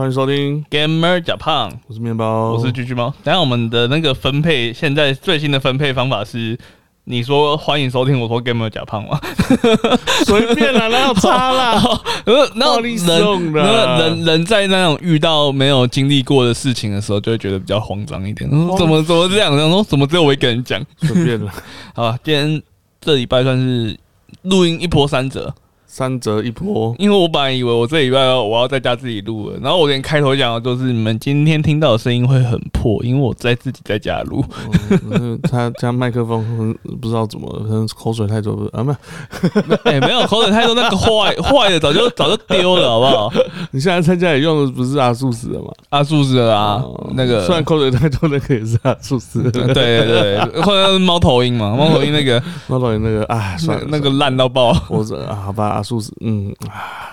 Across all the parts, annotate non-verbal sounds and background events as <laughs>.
欢迎收听 Gamer 假胖，我是面包，我是橘橘猫。等下我们的那个分配，现在最新的分配方法是，你说欢迎收听，我说 Gamer 假胖吗？<laughs> 随便啦，哪有差啦？呃，<laughs> 那暴力送的那人人在那种遇到没有经历过的事情的时候，就会觉得比较慌张一点。嗯怎么怎么这样？然后怎么只有我一个人讲？随便啦，<laughs> 好吧，今天这礼拜算是录音一波三折，三折一波。因为我本来以为我这礼拜要我要在家自己录了，然后我连开头讲的就是你们今天听到的声音会很破，因为我在自己在家录。嗯他家麦克风嗯不知道怎么了，可能口水太多了啊！没有，<laughs> 哎、没有口水太多，那个坏坏的早就早就丢了，好不好？你现在在家里用的不是阿素斯的吗？阿素斯的啊，哦那个虽然口水太多，那个也是阿素斯的。<laughs> 对对对，或者是猫头鹰嘛，猫头鹰那个猫头鹰那个啊，那算了那个烂到爆。我这啊，好吧，阿素斯，嗯，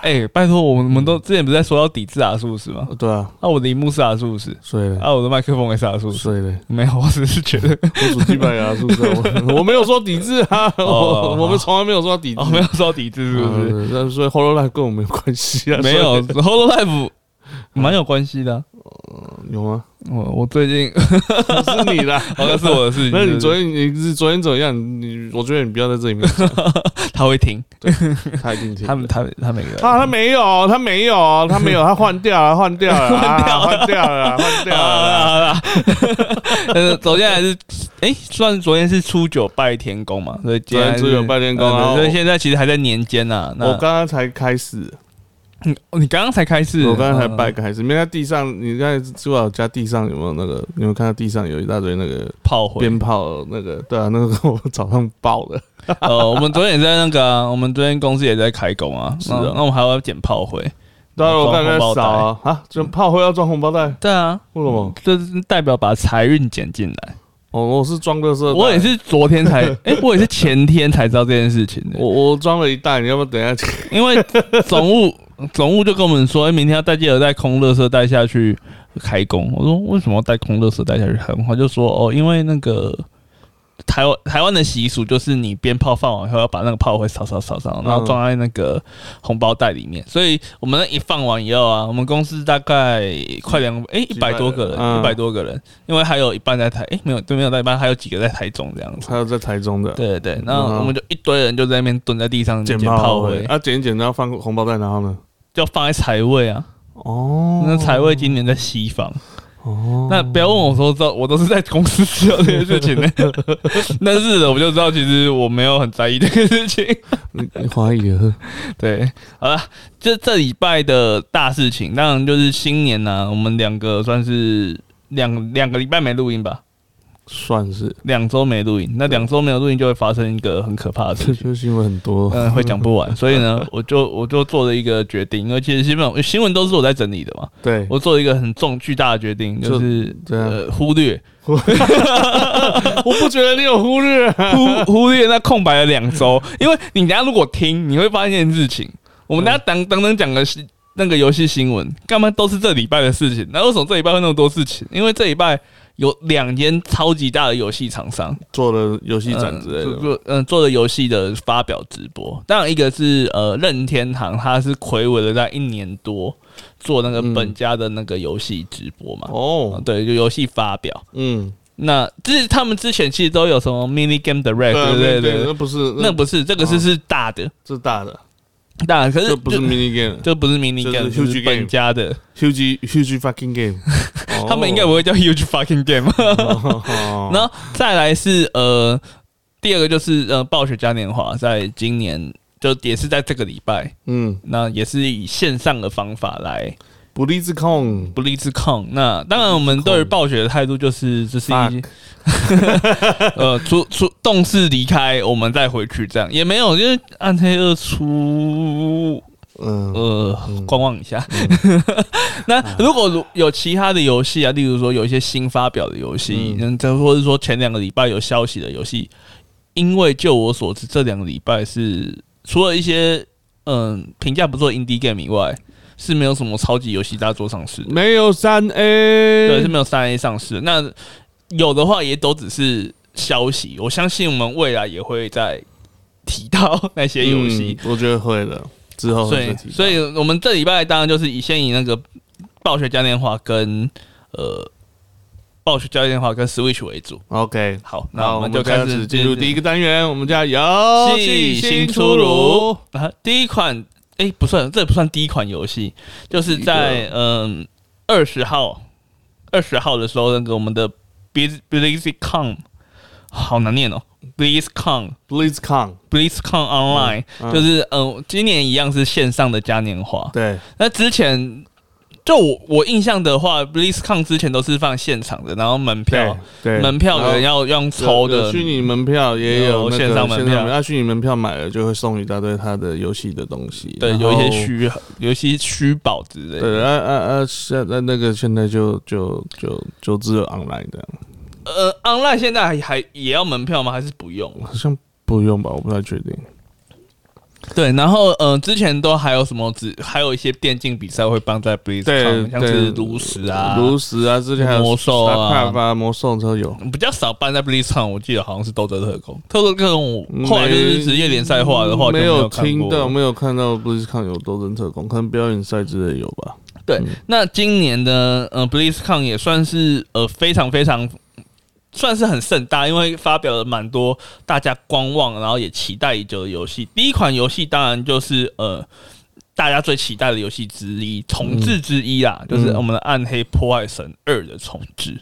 哎、拜托，我们我们都之前不是在说要抵制阿素斯吗？对啊，啊，我的荧幕是阿素斯，睡了，啊，我的麦克风也是阿素斯。睡了。没有，我只是觉得，我主机版阿素斯，我 <laughs> 我没有说抵制啊，哦我我们从来没有说抵制。哦，，没有说要抵制是不是？嗯那所以 Hololive 跟我没有关系啊，没有，Hololive 蛮有关系的啊、有吗？我我最近，<laughs> 不是你啦，好像是我的事情。<laughs> 那你昨天你是昨天怎么样？你我觉得你不要在这里面讲，<laughs> 他会听，他一定听。他们他他每个人啊，他没有，他没有，他没有，他换掉了，换掉了，啊换掉了，换掉了。啊，呃，昨天还是哎，算昨天是初九拜天公嘛，所以今天初九拜天公呃然后所以现在其实还在年间呐。那我刚刚才开始，嗯哦你刚刚才开始，我刚刚才嗯拜开始，没在地上，你刚才知道家地上有没有那个？你有没有看到地上有一大堆那个炮灰。鞭炮？那个对啊，那个我早上爆的。呃，<laughs> 我们昨天也在那个啊，我们昨天公司也在开工啊，是啊那那我们还要捡炮灰。对啊，我刚才在装红包袋扫啊，啊，就炮灰要装红包袋，对啊，为什么？这是代表把财运捡进来。哦，我是装的是，我也是昨天才，<laughs> 哎，我也是前天才知道这件事情的。我我装了一袋，你要不要等一下？因为总务总务就跟我们说，哎、明天要带记得带空垃圾袋下去开工。我说为什么要带空垃圾袋下去开工？他就说哦，因为那个台湾台湾的习俗就是你鞭炮放完以后要把那个炮灰扫扫扫扫，然后装在那个红包袋里面。所以我们那一放完以后啊，我们公司大概快两哎一百多个人，嗯一百多个人，因为还有一半在台，哎、没有对没有在一半，还有几个在台中这样子。还有在台中的对对对，然后我们就一堆人就在那边蹲在地上捡捡炮灰，炮灰啊，捡一捡，然后放红包袋，然后呢？就放在财位啊。哦那财位今年在西方，哦，那不要问我说这，我都是在公司知道这件事情的。<laughs> 但是的，我就知道其实我没有很在意这个事情。你你怀疑了？<laughs> 对，好了，这这礼拜的大事情，当然就是新年呐、我们两个算是两两个礼拜没录音吧，算是，两周没录音，那两周没有录音就会发生一个很可怕的事情。<laughs> 就是新闻很多。嗯，会讲不完，<laughs> 所以呢，我就我就做了一个决定，因为其实基本上新闻都是我在整理的嘛，对，我做了一个很重巨大的决定，就是这样呃忽略 <laughs> 我不觉得你有忽略啊。忽忽略那空白的两周，因为你等一下如果听，你会发现一件事情，我们等一下等等等讲的是那个游戏新闻，干嘛都是这礼拜的事情？那为什么这礼拜会那么多事情？因为这礼拜有两间超级大的游戏厂商。做了游戏展之类的，嗯做嗯做的游戏的发表直播，当然一个是呃任天堂，它是魁违了在一年多做那个嗯本家的那个游戏直播嘛，哦，对，就游戏发表。嗯，那这是他们之前其实都有什么 mini game direct，对啊对对那不是，那不是这个是是大的，这是大的，大的，可是这不是 mini game，这不是 mini 就是本家的，huge huge fucking game，他们应该不会叫 huge fucking game。哦。然后再来是呃，第二个就是呃，暴雪嘉年华在今年就也是在这个礼拜，嗯，那也是以线上的方法来不利自控，不利自控。那当然，我们对于暴雪的态度就是这是一 <laughs> 呃，出出动视离开，我们再回去，这样也没有，因为暗黑二出。嗯，呃，观望一下。<laughs> 那如果如有其他的游戏啊，例如说有一些新发表的游戏，嗯，再或者说前两个礼拜有消息的游戏，因为就我所知，这两个礼拜是除了一些嗯评价不错 indie game 以外，是没有什么超级游戏大作上市，没有三 A，对，是没有三 A 上市。那有的话也都只是消息，我相信我们未来也会再提到那些游戏。嗯我觉得会的，之后所以所以我们这礼拜当然就是以先以那个暴雪嘉年华跟呃暴雪嘉年华跟 Switch 为主。OK，好，那我们就就开始进入第一个单元，我们叫游戏新新出炉。啊。第一款，哎、不算，这也不算第一款游戏，就是在嗯二十号二十号的时候，那个我们的 Blizz BlizzCon 好难念哦，BlizzCon BlizzCon，BlizzCon Online，、嗯就是嗯，今年一样是线上的嘉年华。对，那之前就我我印象的话，BlizzCon 之前都是放现场的，然后门票对，门票可能要用抽的虚拟门票，也有线上门票那虚拟门票买了就会送一大堆他的游戏的东西，对，有一些虚有一些虚宝之类的。对，啊啊啊！现在那个现在就就就就只有 online 的，呃，online 现在还还也要门票吗？还是不用？好像不用吧？我不太确定。对，然后呃，之前都还有什么只还有一些电竞比赛会办在 BlizzCon，对，像是炉石啊，炉石啊，之前还有魔兽啊 StarCraft 啊，魔兽都有。比较少办在 BlizzCon，我记得好像是斗争特工，特工特工我后来就是职业联赛化的话没有听到，没有看到 BlizzCon 有斗争特工，可能表演赛之类有吧。对，那今年的呃 BlizzCon 也算是呃非常非常算是很盛大，因为发表了蛮多大家观望，然后也期待已久的游戏。第一款游戏当然就是呃大家最期待的游戏之一，重置之一啦，就是我们的《暗黑破坏神二》的重置。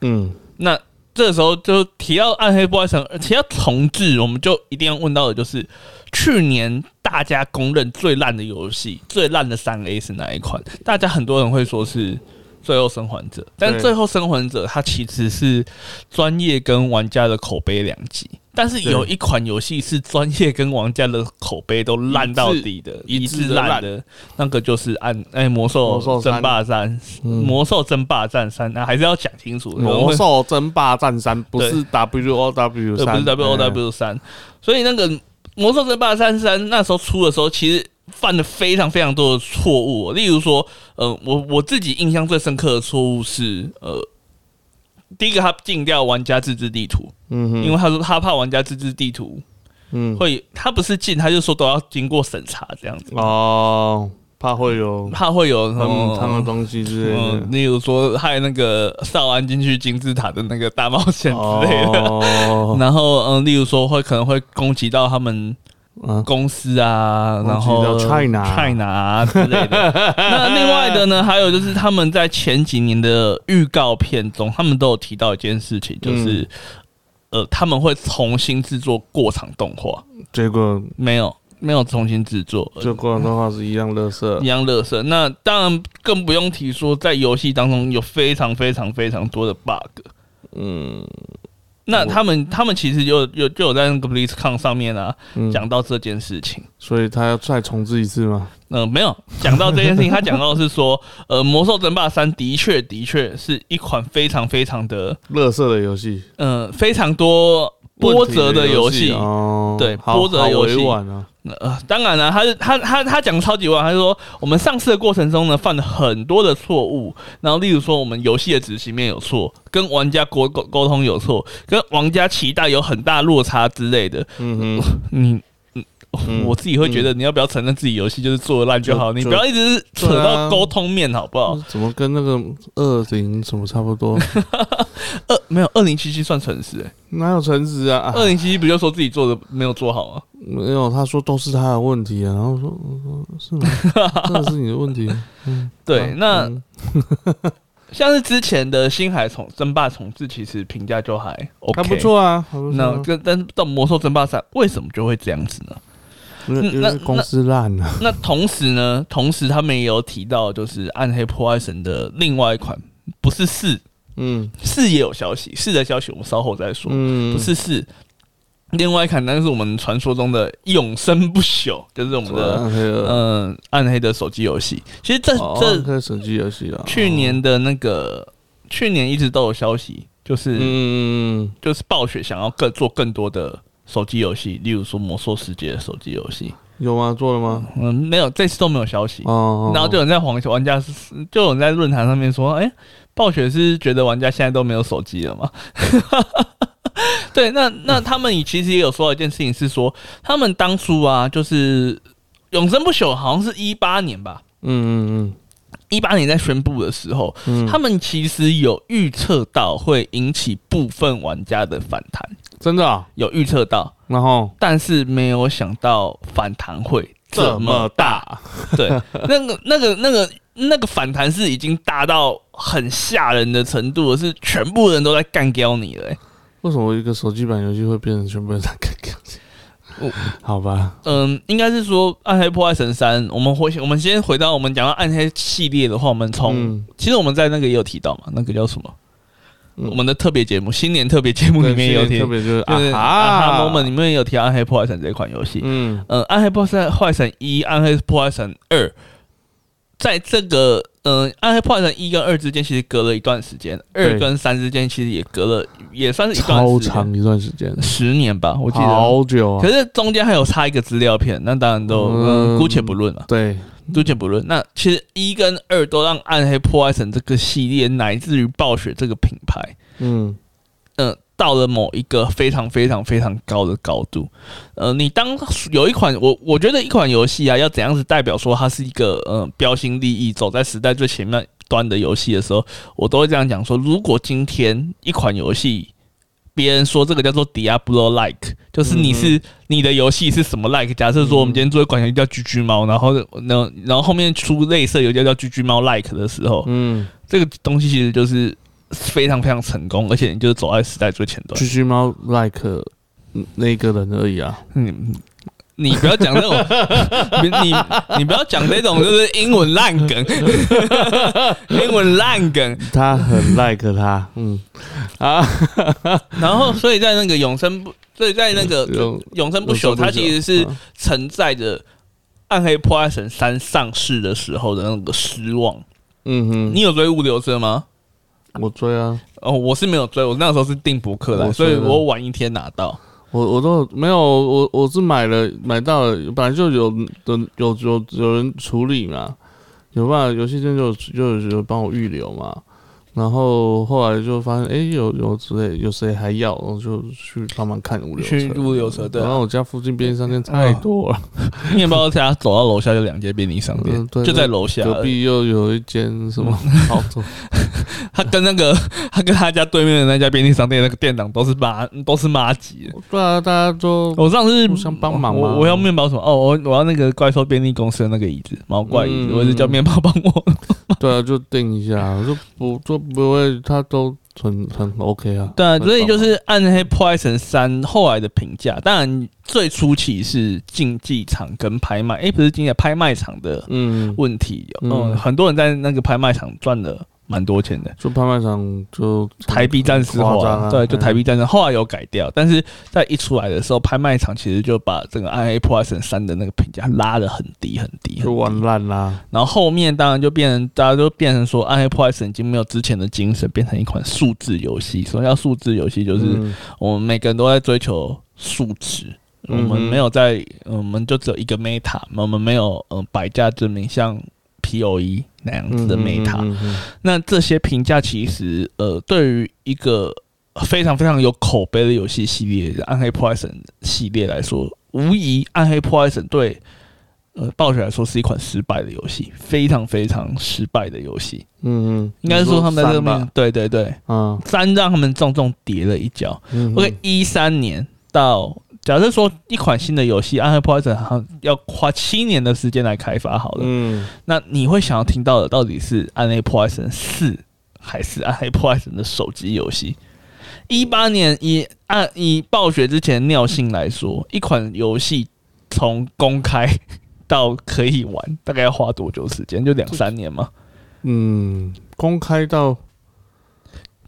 嗯，那这个时候就提到《暗黑破坏神》，提到重置，我们就一定要问到的就是去年大家公认最烂的游戏，最烂的三 A 是哪一款？大家很多人会说是《最后生还者》，但《最后生还者》它其实是专业跟玩家的口碑两极。但是有一款游戏是专业跟玩家的口碑都烂到底的，一致烂烂的，那个就是按哎魔兽魔兽争霸战，嗯。魔兽争霸战三，那还是要讲清楚。魔兽争霸战三不是 W O W 三，不，是 W O W 三，所以那个《魔兽争霸战三》那时候出的时候，其实犯了非常非常多的错误。例如说，呃，我我自己印象最深刻的错误是，呃，第一个他禁掉玩家自制地图，嗯哼，因为他说他怕玩家自制地图嗯会，他不是禁，他就说都要经过审查这样子，哦，怕会有怕会有什他们么他们东西之类嗯，的。例如说害那个少安进去金字塔的那个大冒险之类的。哦，<laughs> 然后，嗯，例如说会可能会攻击到他们嗯公司啊，然后到 China China 啊之类的。<laughs> 那另外的呢，还有就是他们在前几年的预告片中，他们都有提到一件事情，就是、呃，他们会重新制作过场动画，结果没有没有重新制作，这过场动画是一样乐色一。样乐色。那当然更不用提说，在游戏当中有非常非常非常多的 bug。嗯那他们他们其实有有就有在那个 BlizzCon 上面啊嗯，讲到这件事情。所以他要再重置一次吗？呃，没有讲到这件事情，他讲到的是说，<laughs> 呃，《魔兽争霸三》的确的确是一款非常非常的，乐色的游戏，呃，非常多波折的游戏。哦，对波折的游戏。呃，当然了，他是他他他讲超级晚，他说我们上市的过程中呢，犯了很多的错误，然后例如说我们游戏的执行面有错，跟玩家沟沟沟通有错，跟玩家期待有很大落差之类的。嗯嗯，<laughs> 你嗯 <laughs> 我自己会觉得，你要不要承认自己游戏就是做的烂就好，你不要一直扯到沟通面，好不好？怎么跟那个二零什么差不多？<laughs> 二没有二零七七算诚实、欸，哪有诚实啊？二零七七不就说自己做的没有做好吗？没有，他说都是他的问题啊。然后说，我说是吗？<laughs> 真的是你的问题？嗯，对，啊那嗯像是之前的星海重争霸重置，其实评价就还 OK，还不。错啊。那跟但是到魔兽争霸三，为什么就会这样子呢？那公司烂了。那同时呢，同时他们也有提到，就是《暗黑破坏神》的另外一款，不是四，嗯四也有消息，四的消息我们稍后再说。嗯，不是四，另外一款那是我们传说中的永生不朽，就是我们的暗黑嗯暗黑的手机游戏。其实这哦这手机游戏啊，去年的那个去年一直都有消息，就是、嗯就是暴雪想要更做更多的手机游戏，例如说魔兽世界的手机游戏。有吗？做了吗？嗯，没有，这次都没有消息。哦，然后就有人在黄玩家是，就有人在论坛上面说，哎、暴雪是觉得玩家现在都没有手机了吗？<laughs> 对，那那他们也其实也有说到一件事情，是说他们当初啊，就是永生不朽好像是一八年吧，嗯嗯一八年在宣布的时候，嗯，他们其实有预测到会引起部分玩家的反弹，真的啊，有预测到，然后但是没有想到反弹会这么大。<laughs> 对，那个、那个、那个、那个反弹是已经大到很吓人的程度了，是全部人都在干掉你了、欸。为什么一个手机版游戏会变成全部人在看这样子我？<laughs> 好吧，嗯，应该是说《暗黑破坏神三》，我们回我们先回到我们讲到暗黑系列的话，我们从、嗯其实我们在那个也有提到嘛，那个叫什么？嗯。我们的特别节目，新年特别节目里面有提，特别就是就是啊。啊哈哈 moment 里面也有提到《暗黑破坏神》这款游戏。嗯。呃，《暗黑破坏神一》《暗黑破坏神二》，在这个嗯《暗黑破坏神一》跟二之间，其实隔了一段时间，二跟三之间其实也隔了，也算是一段超长一段时间，十年吧，我记得。好久啊。可，是中间还有插一个资料片，那当然都姑且不论了，对，姑且不论。那其实一跟二都让《暗黑破坏神》这个系列，乃至于暴雪这个品牌，嗯呃，到了某一个非常非常非常高的高度。呃，你当有一款我我觉得一款游戏啊，要怎样子代表说它是一个呃标新立异、走在时代最前面端的游戏的时候，我都会这样讲说：如果今天一款游戏。别人说这个叫做 Diablo like，就是你是、你的游戏是什么 like？假设说我们今天做一款游戏叫居居猫，然后然后然后后面出类似游戏叫居居猫 like 的时候，嗯，这个东西其实就是非常非常成功，而且你就是走在时代最前端。居居猫 like 嗯那个人而已啊，嗯，你不要讲那种，<laughs> 你你你不要讲那种就是英文烂梗，<laughs> 英文烂梗。他很 like 他，嗯啊，<laughs> 然后，所以在那个永生不，所以在那个永永生不朽，它其实是承载着《暗黑破坏神三》上市的时候的那个失望。嗯哼，你有追物流车吗？我追啊，哦，我是没有追，我那时候是订博客来，我追了所以我晚一天拿到。我我都没有，我我是买了买到了，本来就有的有有有人处理嘛，有办法，游戏店就有就有有帮我预留嘛，然后后来就发现，哎、有有之类，有谁还要，然后就去帮忙看物流车。去物流车，对啊、然后我家附近便利商店太多了，面包家走到楼下就两间便利商店就在楼下。隔壁又有一间什么好多，<laughs> 他跟那个他跟他家对面的那家便利商店那个店长都是妈都是妈级。对啊，大家都我上次互相帮忙嘛我我要面包什么？哦，我我要那个怪兽便利公司的那个椅子，毛怪椅子，嗯我是叫面包帮我。对啊，就定一下，就不就不会，他都很很 OK 啊。对啊，所以就爽是《暗黑破坏神三》后来的评价，当然最初期是竞技场跟拍卖，诶，不是竞技拍卖场的嗯，问题，嗯，嗯。很多人在那个拍卖场赚了蛮多钱的。就拍卖场就台币战士化，啊对，就嗯台币战士，后来有改掉，但是在一出来的时候，拍卖场其实就把整个《暗黑破坏神三》的那个评价拉得很低很低，就玩烂啦。然后后面当然就变成大家都变成说，《暗黑破坏神》已经没有之前的精神，变成一款数字游戏。什么叫数字游戏？就是嗯我们每个人都在追求数值，我们没有在，呃我们就只有一个 meta，我们没有呃百家争鸣像 POE 那样子的 meta。嗯嗯那这些评价其实呃，对于一个非常非常有口碑的游戏系列《暗黑破坏神》系列来说，无疑《暗黑破坏神》对呃暴雪来说是一款失败的游戏，非常非常失败的游戏。嗯嗯，应该说他们在这边边，对对对，嗯，三让他们重重跌了一跤。嗯 OK，一三年到假设说一款新的游戏《暗黑破坏神》好像要花七年的时间来开发好了，嗯那你会想要听到的到底是《暗黑破坏神四》还是《暗黑破坏神》的手机游戏？一八年以按以暴雪之前尿性来说，一款游戏从公开到可以玩，大概要花多久时间？就两三年吗？嗯，公开到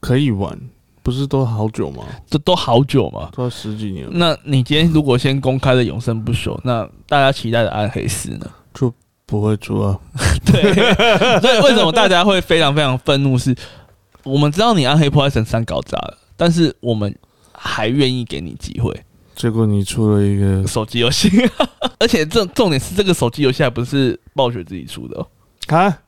可以玩，不是都好久吗？这都好久嘛。都要十几年了，那你今天如果先公开的永生不朽，那大家期待的暗黑四呢？就不会出啊。<laughs> 对，所以为什么大家会非常非常愤怒是？我们知道你暗黑破坏神三搞砸了，但是我们还愿意给你机会。结果你出了一个手机游戏，<laughs> 而且重重点是这个手机游戏还不是暴雪自己出的、哦，啊，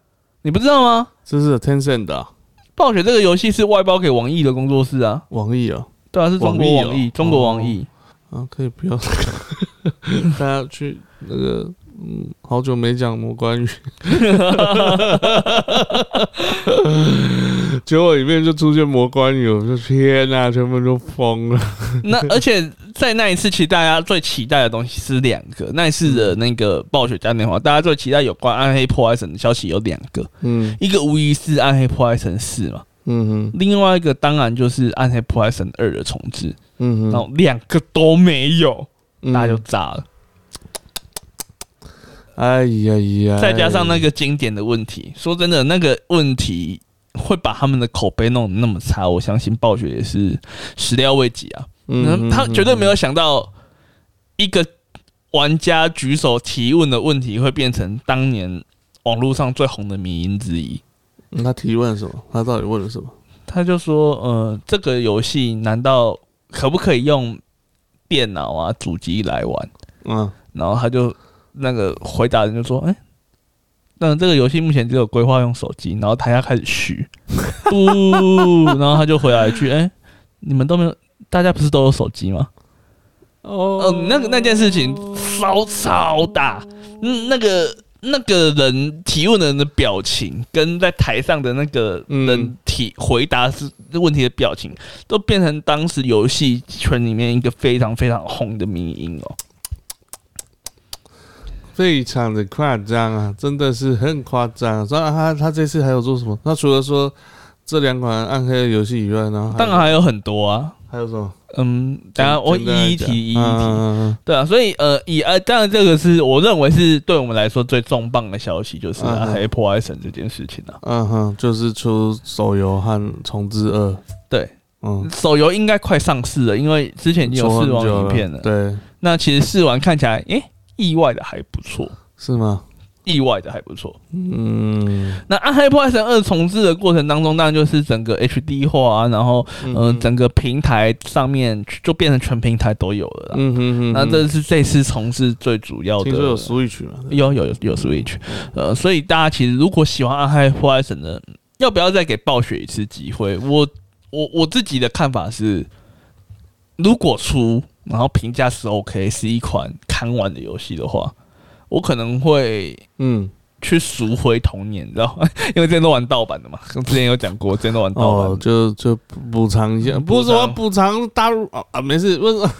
你不知道吗？这是 Tencent 的啊暴雪这个游戏是外包给网易的工作室啊，网易啊，对啊，是中国网易，网易哦中国网易。啊，可以不要，<laughs> 大家去那个好久没讲魔关羽，<laughs> 结果里面就出现魔关羽，我说天哪、全部都疯了。那而且在那一次，其实大家最期待的东西是两个。那一次的那个暴雪嘉年华，大家最期待有关暗黑破坏神的消息有两个，嗯一个无疑是暗黑破坏神四嘛，嗯哼另外一个当然就是暗黑破坏神二的重置，嗯哼，然后两个都没有，嗯大家就炸了。哎呀呀，再加上那个经典的问题，说真的，那个问题会把他们的口碑弄得那么差，我相信暴雪也是始料未及啊。嗯，他绝对没有想到一个玩家举手提问的问题会变成当年网络上最红的迷因之一。嗯他提问什么？他到底问了什么？他就说：“呃，这个游戏难道可不可以用电脑啊、主机来玩？”嗯然后他就那个回答人就说：“哎、那这个游戏目前只有规划用手机。”然后台下开始嘘，<laughs> 不，然后他就回来一句：“哎、你们都没有，大家不是都有手机吗？”哦嗯，那个那件事情超超大，嗯，那个那个人提问的人的表情，跟在台上的那个人嗯提回答是问题的表情，都变成当时游戏圈里面一个非常非常红的迷音哦。非常的夸张啊，真的是很夸张。所以他他这次还有做什么？那除了说这两款暗黑的游戏以外，呢当然还有很多啊，还有什么？嗯，等下我一一提一一提。嗯对啊，所以呃，以呃，当然这个是我认为是对我们来说最重磅的消息，就是黑破坏神这件事情啊。嗯哼，就是出手游和重置二。对，嗯，手游应该快上市了，因为之前已经有试玩影片了。对，那其实试玩看起来，诶、意外的还不错，是吗？意外的还不错。嗯那《暗黑破坏神二》重置的过程当中，当然就是整个 HD 化啊，然后嗯、呃整个平台上面就变成全平台都有了啦。嗯哼哼，那这是这次重置最主要的。听说有 Switch 嘛？有有有有 Switch，呃，所以大家其实如果喜欢《暗黑破坏神》的，要不要再给暴雪一次机会？我我我自己的看法是，如果出然后评价是 OK，是一款看完的游戏的话，我可能会嗯，去赎回童年，你知道吗？<laughs> 因为之前都玩盗版的嘛，之前有讲过，之前都玩盗版哦，就就补偿一下，不是什么补偿大陆啊啊，没事，为什么？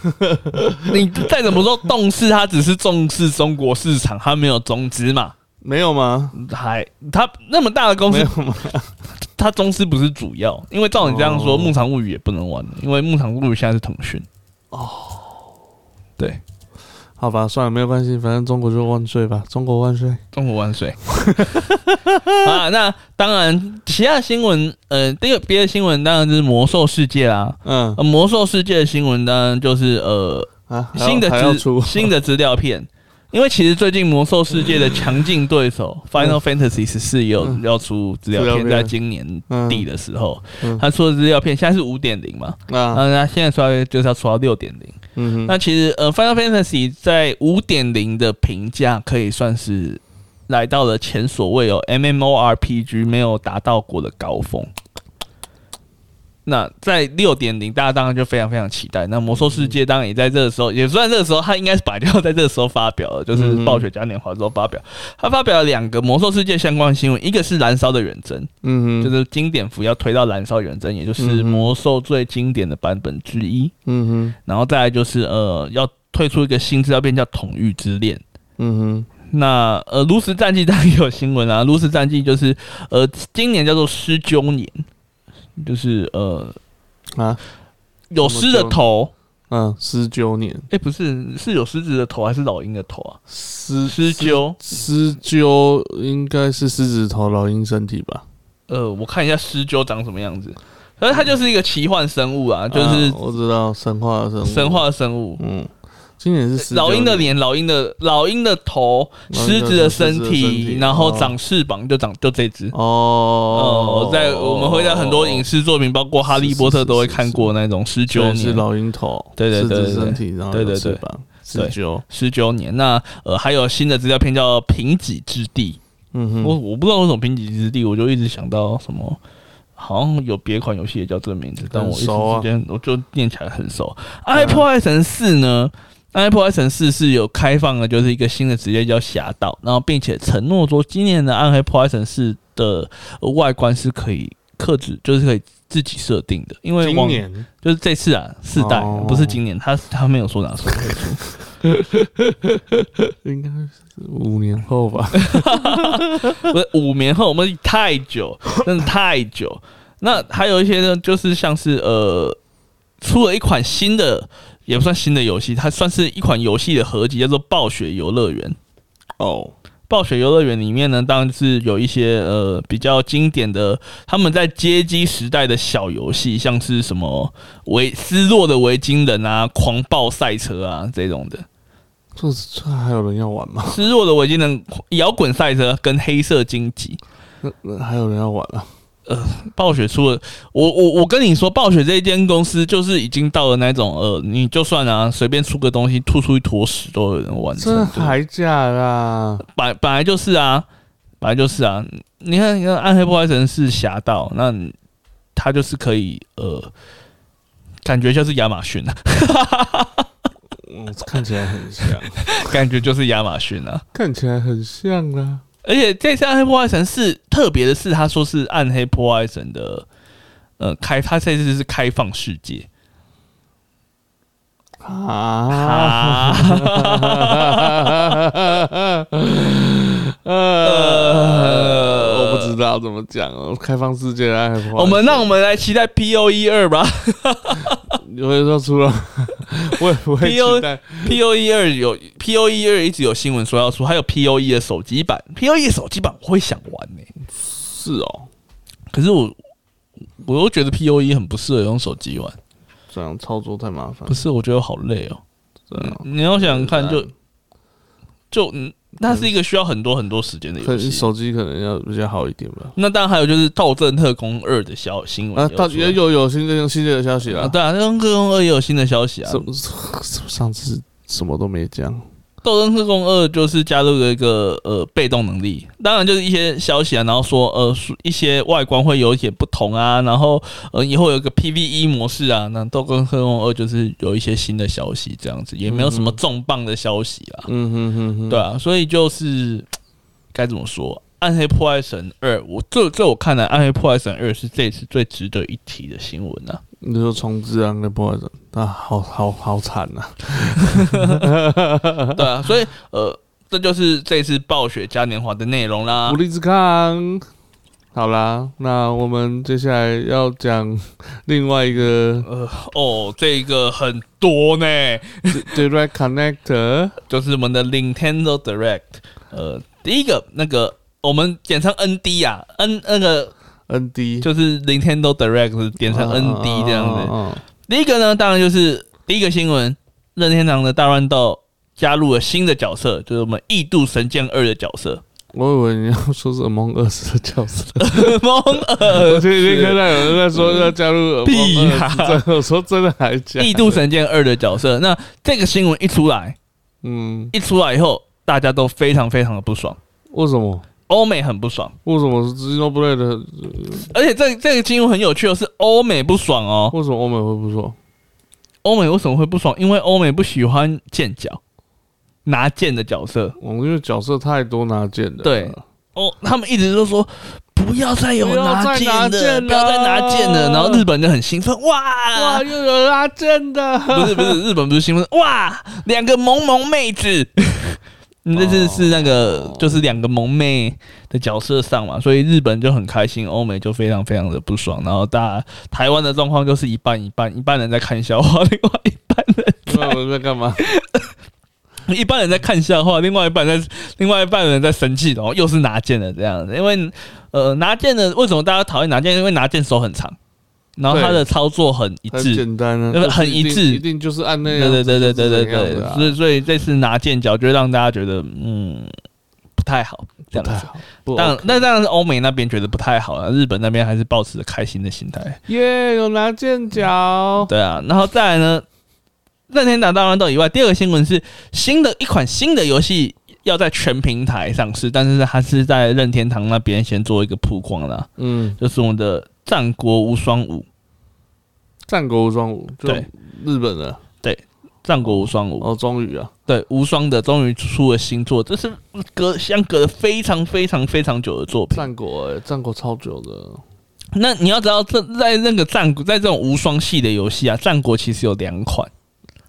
<laughs> 你再怎么说动视，它只是重视中国市场，它没有中资嘛。没有吗？还他那么大的公司，没有吗？<laughs> 它中资不是主要，因为照你这样说，哦牧场物语》也不能玩了，因为《牧场物语》现在是腾讯。哦，对，好吧，算了，没有关系，反正中国就万岁吧，中国万岁。中国万岁！<laughs> 啊，那当然，其他新闻，呃，第二别的新闻当然就是魔兽世界啦。嗯呃，魔兽世界的新闻当然就是呃啊，新的资新的资料片，因为其实最近魔兽世界的强劲对手 Final Fantasy 十四也有嗯。要出资料片，在今年嗯底的时候，嗯。他出的资料片现在是五点零嘛，啊，嗯，那现在出来就是要出到六点零。嗯哼，那其实呃，Final Fantasy 在五点零的评价可以算是来到了前所未有 MMORPG 没有达到过的高峰。那在六点零，大家当然就非常非常期待。那魔兽世界当然也在这个时候，也算这个时候，它应该是本来就要在这个时候发表了，就是嗯暴雪嘉年华之后发表。它发表了两个魔兽世界相关新闻，一个是燃烧的远征，嗯哼，就是经典服要推到燃烧远征，也就是魔兽最经典的版本之一。嗯哼，然后再来就是呃，要推出一个新资料片叫《统御之恋》。嗯哼，那呃，炉石战记当然也有新闻啊。炉石战记就是呃，今年叫做狮鸠年，就是呃啊，有狮的头，嗯，狮鹫年，哎、不是是有狮子的头还是老鹰的头啊？狮狮鸠，狮鸠应该是狮子头老鹰身体吧？呃，我看一下狮鸠长什么样子。可是它就是一个奇幻生物啊，就是啊我知道神话的生物，神，话生物。嗯，今年是19老鹰的，脸，老鹰的老鹰的头，狮子的身体，然后哦长翅膀就长就这只。哦哦，在我们会在很多影视作品，包括《哈利波特》都会看过那种十九年、是老鹰头，对对对狮子对身体，然后对对翅膀，对狮鸠，狮鸠年。那呃，还有新的资料片叫《贫瘠之地》，嗯哼，我我不知道为什么《贫瘠之地》，我就一直想到什么。好像有别款游戏也叫这个名字，但我一时之间我就念起来很熟。《暗黑破坏神四》呢，暗黑破坏神四是有开放的，就是一个新的职业叫侠盗，然后并且承诺说，今年的暗黑破坏神四的外观是可以克制，就是可以自己设定的，因为今年就是这次啊，四代、哦不是今年，他他没有说哪时候 <laughs> 应该是五年后吧。<laughs> 不是五年后，我们太久，真的太久。那还有一些呢，就是像是呃，出了一款新的，也不算新的游戏，它算是一款游戏的合集，叫做《暴雪游乐园》。哦，暴雪游乐园里面呢，当然是有一些呃比较经典的，他们在街机时代的小游戏，像是什么维失落的维京人啊、狂暴赛车啊这种的。这这还有人要玩吗？失落的维京人、摇滚赛车跟黑色荆棘。那那还有人要玩啊？暴雪出了，我我我跟你说，暴雪这一间公司就是已经到了那种呃，你就算啊随便出个东西，吐出一坨屎都有人玩。这还假啦？本本来就是啊，本来就是啊。你看，你看《暗黑破坏神》是侠盗，那他就是可以呃，感觉就是亚马逊啊，嗯，看起来很像，感觉就是亚马逊啊。看起来很像啊。而且这次《暗黑破坏神》是特别的是，他说是《暗黑破坏神》的呃开，他这次是开放世界。啊！呃，我不知道怎么讲哦。开放世界的爱好，我们让我们来期待 P O E 二吧。有人说出了，<laughs> 我也不会期待。P O E 二有 P O E 二一直有新闻说要出，还有 P O E 的手机版。P O E 手机版我会想玩呢、是哦，可是我我又觉得 P O E 很不适合用手机玩。这样操作太麻烦不。是，我觉得好累哦。你要想想看，就对就嗯，它是一个需要很多很多时间的游戏。手机可能要比较好一点吧。那当然还有就是《盗证特工二》的消新闻啊，到也有有新的新的消息啊，了。对啊，《盗证特工二》也有新的消息啊。<laughs> 上次什么都没讲。《斗争特工二》就是加入了一个呃被动能力，当然就是一些消息啊，然后说呃说一些外观会有一些不同啊，然后呃以后有个 PVE 模式啊，那《斗争特工二》就是有一些新的消息，这样子也没有什么重磅的消息啊，嗯哼哼哼，对啊，所以就是该怎么说，《暗黑破坏神二》，我这这我看来，《暗黑破坏神二》是这次最值得一提的新闻啊。你说重置啊，那破坏者啊，好好好惨呐、对啊，所以呃，这就是这次暴雪嘉年华的内容啦无。力之康。好啦，那我们接下来要讲另外一个呃，哦，这个很多呢，<laughs> Direct Connector，就是我们的 Nintendo Direct。呃，第一个那个我们简称 ND 啊，N 那个 ND 就是 Nintendo Direct 点成 ND 这样子。嗯第一个呢，当然就是第一个新闻，任天堂的大乱斗加入了新的角色，就是我们《异度神剑二》的角色我以为你要说是 Among Us 的角色，蒙我尔。前几天看到有人在说要加入屁 Among 呀 Us，真的我说真的还假？异度神剑二的角色，那这个新闻一出来，嗯，一出来以后，大家都非常非常的不爽，为什么？欧美很不爽，为什么是 Xenoblade 的？而且这这个新闻很有趣的是，欧美不爽哦。为什么欧美会不爽？欧美为什么会不爽？因为欧美不喜欢剑角，拿剑的角色。我们，因为角色太多拿剑的。对哦，他们一直都说不要再有拿剑了不要再拿剑了。然后日本就很兴奋，哇哇，！又有拿剑的。不是不是，日本不是兴奋，哇，两个萌萌妹子。<laughs> 嗯这次是那个哦就是两个萌妹的角色上嘛，所以日本就很开心，欧美就非常非常的不爽。然后大家台湾的状况就是一半一半，一半人在看笑话，另外一半人那我们在干嘛？<laughs> 一半人在看笑话，另外一半在另外一半人在生气，然后又是拿剑的这样子。因为呃拿剑的为什么大家讨厌拿剑？因为拿剑手很长，然后他的操作很一致很致。简单啊，就是很一致一定就是按那对样子对对对对对对所以所以这次拿剑角就让大家觉得嗯不太好这样子。不太好。但那当然是欧美那边觉得不太好啊，日本那边还是保持着开心的心态。耶，有拿剑角。对啊，然后再来呢，任天堂大乱斗以外，第二个新闻是新的一款新的游戏要在全平台上市，但是它是在任天堂那边先做一个曝光啦，嗯，就是我们的《战国无双五》。战国无双五，对日本的。战国无双五，哦，终于啊，对，无双的终于出了新作，这是隔相隔了非常非常非常久的作品。战国哎，战国超久的，那你要知道，这在那个战国，在这种无双系的游戏啊，战国其实有两款，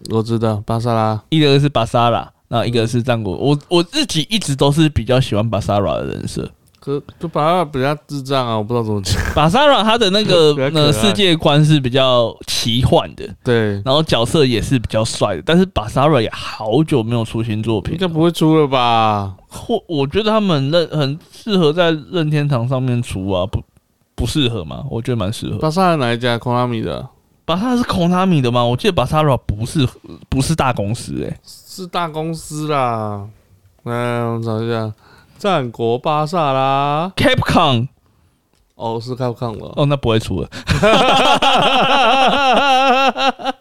我知道巴萨拉，一个是巴萨拉，那一个是战国。我我自己一直都是比较喜欢巴萨拉的人设。可就巴萨拉比较智障啊，我不知道怎么讲。巴萨拉他的那个 <laughs> 呃世界观是比较奇幻的，对，然后角色也是比较帅的，但是巴萨拉也好久没有出新作品应该，不会出了吧？或我觉得他们任很适合在任天堂上面出啊，不不适合吗？我觉得蛮适合。巴萨拉哪一家？孔拉米的，巴萨是 Konami 的吗？我记得巴萨拉不是不是大公司诶、是大公司啦。来，我找一下，战国巴萨啦，Capcom 哦，是 Capcom 了。哦，那不会出了，<laughs>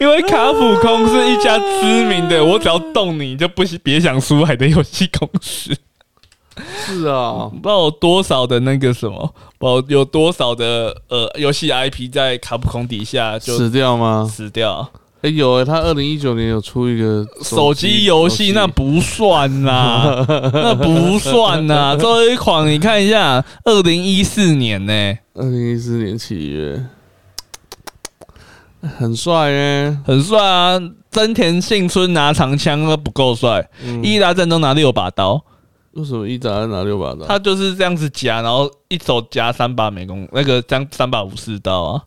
因为卡普空是一家知名的，我只要动你就不别想出海的游戏公司。是啊，不知道有多少的那个什么，不知道有多少的呃游戏 IP 在卡普空底下就死掉吗？死掉。哎、有哎、他二零一九年有出一个手机游戏那不算啦，那不算啦。最后一款你看一下，二零一四年呢、二零一四年七月，很帅耶、很帅啊！真田幸村拿长枪都不够帅，嗯，伊达战争拿六把刀，为什么一打拿六把刀？他就是这样子夹，然后一手夹三把美工，那个将三把武士刀啊，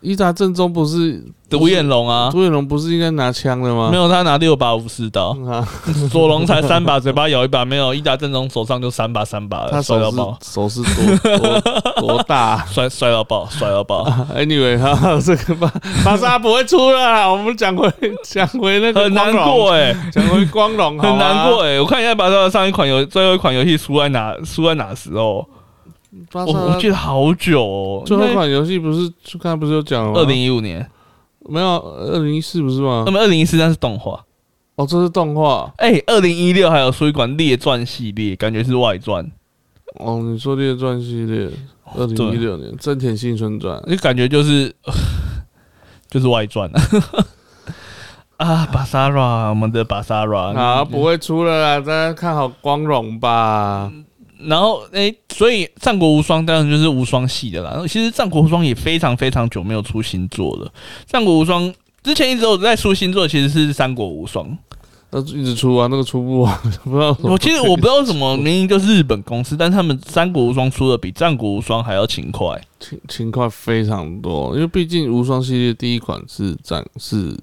伊达正宗不是独眼龙啊，独眼龙不是应该拿枪的吗？没有他拿六把武士刀，<laughs> 啊，索隆才三把，嘴巴咬一把，没有伊达正宗手上就三把三把，他手帅到爆，手是多多多大 <laughs> 摔摔到爆，摔到爆，？Anyway，哈，这个巴巴萨不会出了啦，我们讲回讲回那个很难过哎、讲回光荣，很难过哎。哎、我看一下巴萨上一款游最后一款游戏输在哪输在哪时候？我巴萨我记得好久哦，最后一款游戏不是就刚才不是有讲了吗？二零一五年，没有二零一四不是吗那？么二零一四那是动画。哦，这是动画哎，二零一六还有出一款列传系列，感觉是外传，哦。你说列传系列，二零一六年《真田幸村传》就感觉就是 <laughs> 就是外传啊。巴萨拉，我们的巴萨拉啊，不会出了啦，大家看好光荣吧。然后诶、所以战国无双当然就是无双系的啦。然后其实战国无双也非常非常久没有出新作了。战国无双之前一直有在出新作，其实是三国无双。那一直出啊，那个出不完，<laughs> 不知道。我其实我不知道为什么，明明就是日本公司，但他们三国无双出的比战国无双还要勤快。勤勤快非常多，因为毕竟无双系列第一款是战是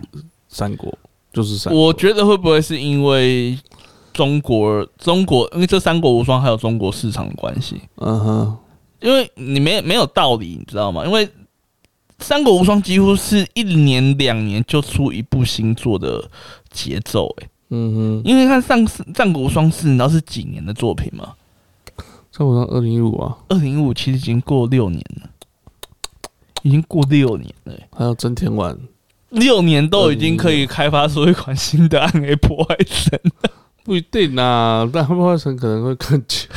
三国，就是三国。我觉得会不会是因为中国中国，因为这三国无双还有中国市场的关系？嗯哼，因为你没没有道理，你知道吗？因为三国无双几乎是一年两年就出一部新作的节奏、欸，嗯哼，因为看上次战国无双四你知道是几年的作品吗？战国无双二零一五啊，二零一五其实已经过六年了，已经过六年了欸、还有真田丸，六年都已经可以开发出一款新的暗黑破坏神。不一定啊，但破坏神可能会更久。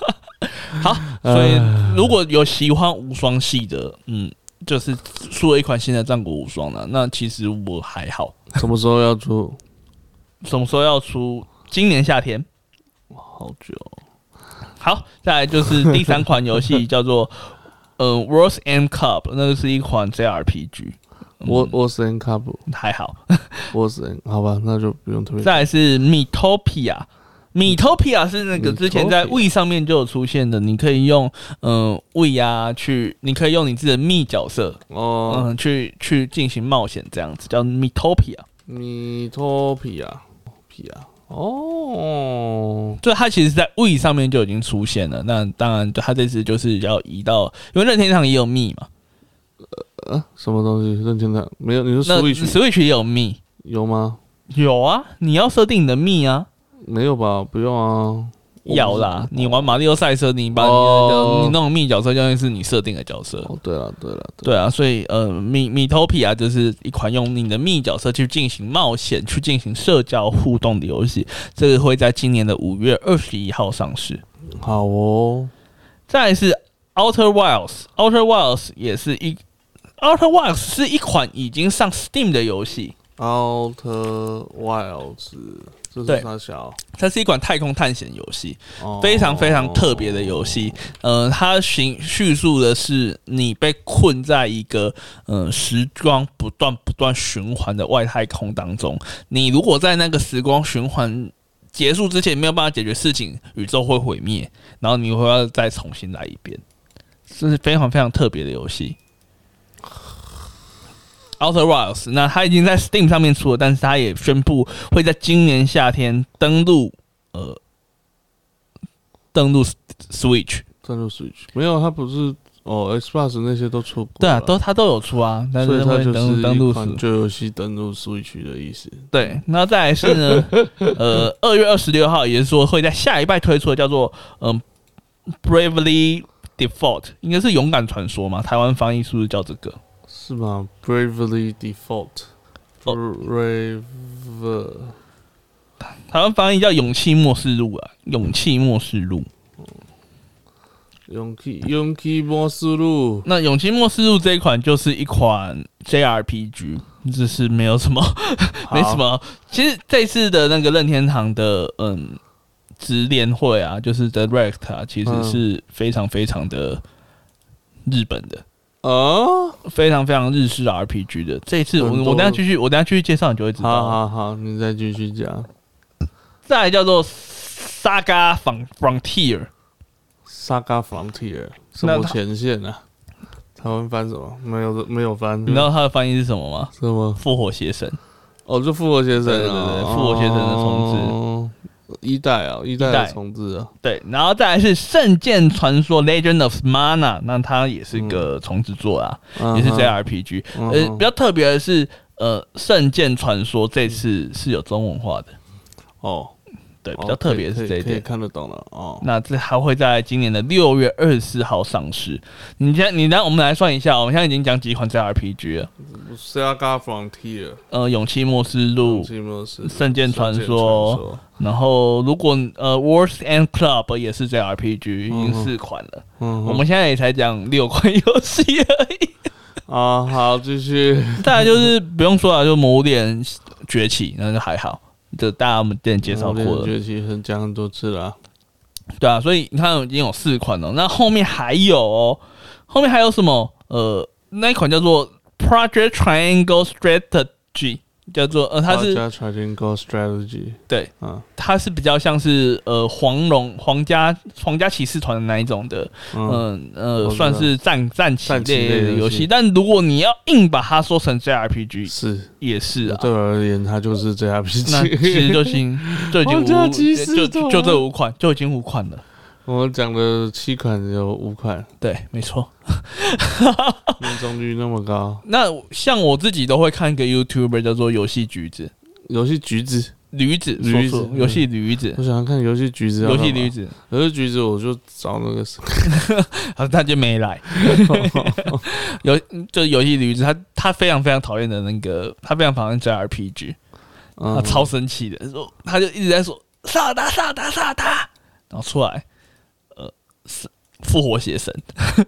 <laughs> 好，所以如果有喜欢无双系的，嗯，就是出了一款新的战国无双了，那其实我还好。什么时候要出？什么时候要出？今年夏天。好久，好，再来就是第三款游戏 <laughs> 叫做呃 World's End Cup，那个是一款 JRPG，我我是 N 卡布，<laughs> 还好。我是 N，好吧，那就不用特别。再来是 Metopia。Metopia 是那个之前在 We 上面就有出现的，你可以用嗯 We 啊去，你可以用你自己的密角色，哦，嗯，去去进行冒险，这样子叫。米托皮亚，皮亚，哦，就它其实，在 We 上面就已经出现了。那当然，它这次就是要移到，因为任天堂也有密嘛，呃，什么东西？任天堂没有？你说那 Switch Switch 也有密，有吗？有啊，你要设定你的密啊，没有吧？不用啊。要啦。你玩马里奥赛车，你把你的、哦你那种密角色，就像是你设定的角色。哦，对了，对了，对啊，所以呃，米米 Topia 就是一款用你的密角色去进行冒险、去进行社交互动的游戏。这个会在今年的五月二十一号上市。好哦。再来是 Outer Wilds，Outer Wilds 也是一 Outer Wilds 是一款已经上 Steam 的游戏，Outer Wilds，这对是啥小？它是一款太空探险游戏，哦非常非常特别的游戏。呃，它叙叙述的是你被困在一个呃时光不断不断循环的外太空当中，你如果在那个时光循环结束之前没有办法解决事情，宇宙会毁灭，然后你会要再重新来一遍，这是非常非常特别的游戏。Outer Wilds，那它已经在 Steam 上面出了，但是它也宣布会在今年夏天登陆呃登陆 Switch。登陆 Switch 没有，它不是哦，Xbox 那些都出过，对啊，都它都有出啊，但是它就是登登陆一款 Switch。旧游戏登陆 Switch 的意思。对，那再来是呢，呃，二月二十六号，也就是说会在下一拜推出的叫做嗯、Bravely Default，应该是勇敢传说嘛，台湾翻译是不是叫这个？是吗？Bravely Default。哦 Brave，台湾翻译叫勇气末世录啊，勇气末世录。勇气勇气末世录，那勇气末世录这一款就是一款 JRPG，只是没有什么没什么。其实这次的那个任天堂的嗯直联会啊，就是 Direct 啊，其实嗯是非常非常的日本的，啊！非常非常日式 RPG 的。这一次我我等下继续我等下继续介绍，你就会知道。好好好，你再继续讲。再来叫做 Saga Fron- Frontier，Saga Frontier 什么前线啊？台湾翻什么？没有没有翻。你知道它的翻译是什么吗？什么？复活邪神。哦，就复活邪神对对对啊，复活邪神的重置哦一代啊，一代的重置啊。对，然后再来是《圣剑传说 Legend of Mana》，那它也是个重制作啊，也是 JRPG。嗯呃，比较特别的是，呃，《圣剑传说》这次是有中文化的，哦，对，比哦较特别是这一点。看得懂了哦。那这还会在今年的六月二十四号上市。你先，你让，我们来算一下，我们现在已经讲几款 JRPG 了。Saga Frontier 呃，勇气末世录，圣剑传圣剑说传说然后如果呃 Wars and Club 也是 JRPG，已经嗯四款了。嗯哼，我们现在也才讲六款游戏而已。<laughs> 啊，好，继续。<laughs> 再来就是不用说了，就《魔物猎人崛起》，那就还好，这大家我们之前介绍过了，崛起很讲很多次了啊。对啊，所以你看已经有四款了，那后面还有哦，后面还有什么？呃，那一款叫做 Project Triangle Strategy，叫做呃，它是对，嗯它是比较像是呃黄龙皇家皇家骑士团的那一种的，嗯，嗯呃，算是战战棋类类的游戏。但如果你要硬把它说成 JRPG，是也是啊。对我而言，它就是 JRPG，。那其实就已经就已经 <laughs> 五就就这五款就已经五款了。我们讲的七款有五款，对，没错。<laughs> 命中率那么高。那像我自己都会看一个 YouTuber 叫做游戏橘子，游戏橘子，驴子，驴子游戏驴子。我，想要看游戏橘子游，戏驴子，游戏橘子我就找那个谁啊，他就没来。<laughs> 游就游戏驴子，他他非常非常讨厌的那个，他非常讨厌 JRPG，他嗯。超生气的，说他就一直在说萨尔达萨尔达萨达，然后出来，复活邪神，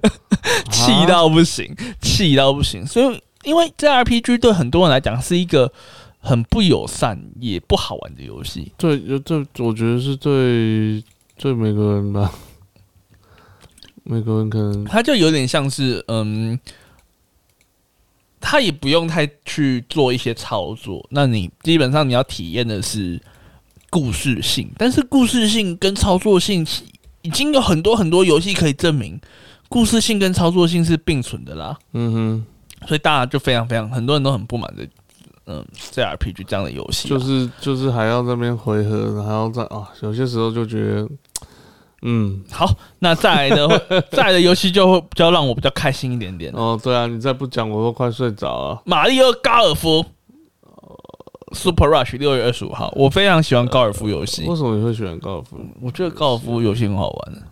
<laughs> 气到不行，气到不行。所以，因为这 RPG 对很多人来讲是一个很不友善也不好玩的游戏。对，就这我觉得是对对每个人吧，每个人可能他就有点像是，嗯，他也不用太去做一些操作，那你基本上你要体验的是故事性，但是故事性跟操作性已经有很多很多游戏可以证明，故事性跟操作性是并存的啦，嗯哼。所以大家就非常非常很多人都很不满的，嗯，JRPG 这样的游戏，啊，就是就是还要那边回合，还要再啊，有些时候就觉得，嗯，好，那再来的 <laughs> 再来的游戏就会比较让我比较开心一点点。哦，对啊，你再不讲我都快睡着了。马里奥高尔夫 Super Rush 六月二十五号，我非常喜欢高尔夫游戏为，什么你会喜欢高尔夫？我觉得高尔夫游戏很好玩，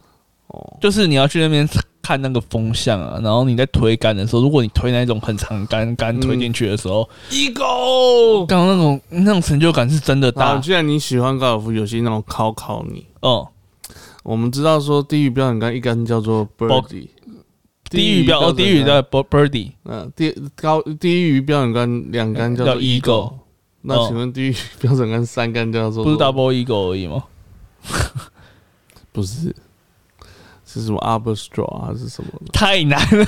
哦，就是你要去那边看那个风向啊，然后你在推杆的时候，如果你推那种很长杆杆推进去的时候，一狗。刚刚那种那种成就感是真的那大，既然你喜欢高尔夫游戏，那我考考你。哦，我们知道说地狱标准杆一杆叫做 birdie，低于标哦，低于的 birdie，嗯，低高低于标准杆两杆叫做 eagle。那请问低于标准杆三杆叫做不是 double eagle 而已吗？不是，是什么 arbor straw 还是什么？太难了，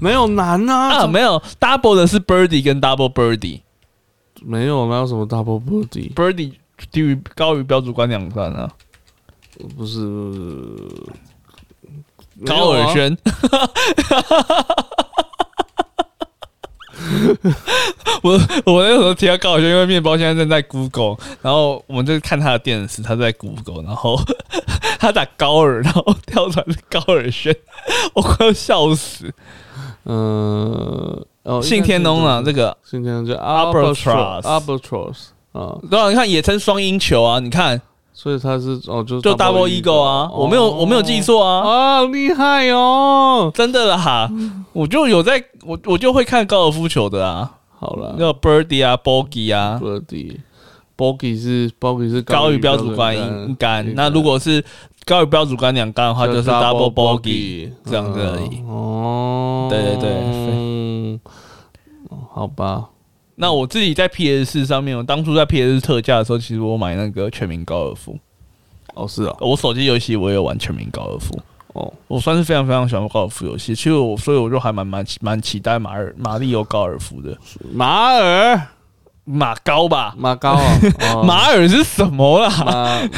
没有难啊，啊，没有 double 的是 birdie 跟 double birdy，birdy 没有，哪有什么 double birdie，birdie 低于高于标准杆两杆啊，不是高尔轩。<laughs> 我我那时候提到高尔轩，因为面包现在正在 Google，然后我们就看他的电视，他在 Google，然后 <laughs> 他打高尔，然后跳出来是高尔轩，<laughs> 我快要笑死。嗯，哦，信天翁啊，这个信天翁叫 Albatross，Albatross 啊，对啊，你看也称双鹰球啊，你看，所以他是哦，就就 Double Eagle 啊，我没有我没有记错啊，啊，厉害哦，真的啦，我就有在我我就会看高尔夫球的啊。好了，那 birdie 啊，bogey 啊，birdie，bogey 是 bogey 是高于标准杆一杆，那如果是高于标准杆两杆的话，就是 double bogey 这样子而已。哦，对对对，嗯，好吧。那我自己在 PS 四上面，我当初在 PS 特价的时候，其实我买那个全民高尔夫。哦，是啊，我手机游戏我也有玩全民高尔夫。哦，我算是非常非常喜欢高尔夫游戏，其实我所以我就还蛮蛮蛮期待马尔马里欧高尔夫的马尔马高吧马高啊 <laughs> 马尔是什么啦？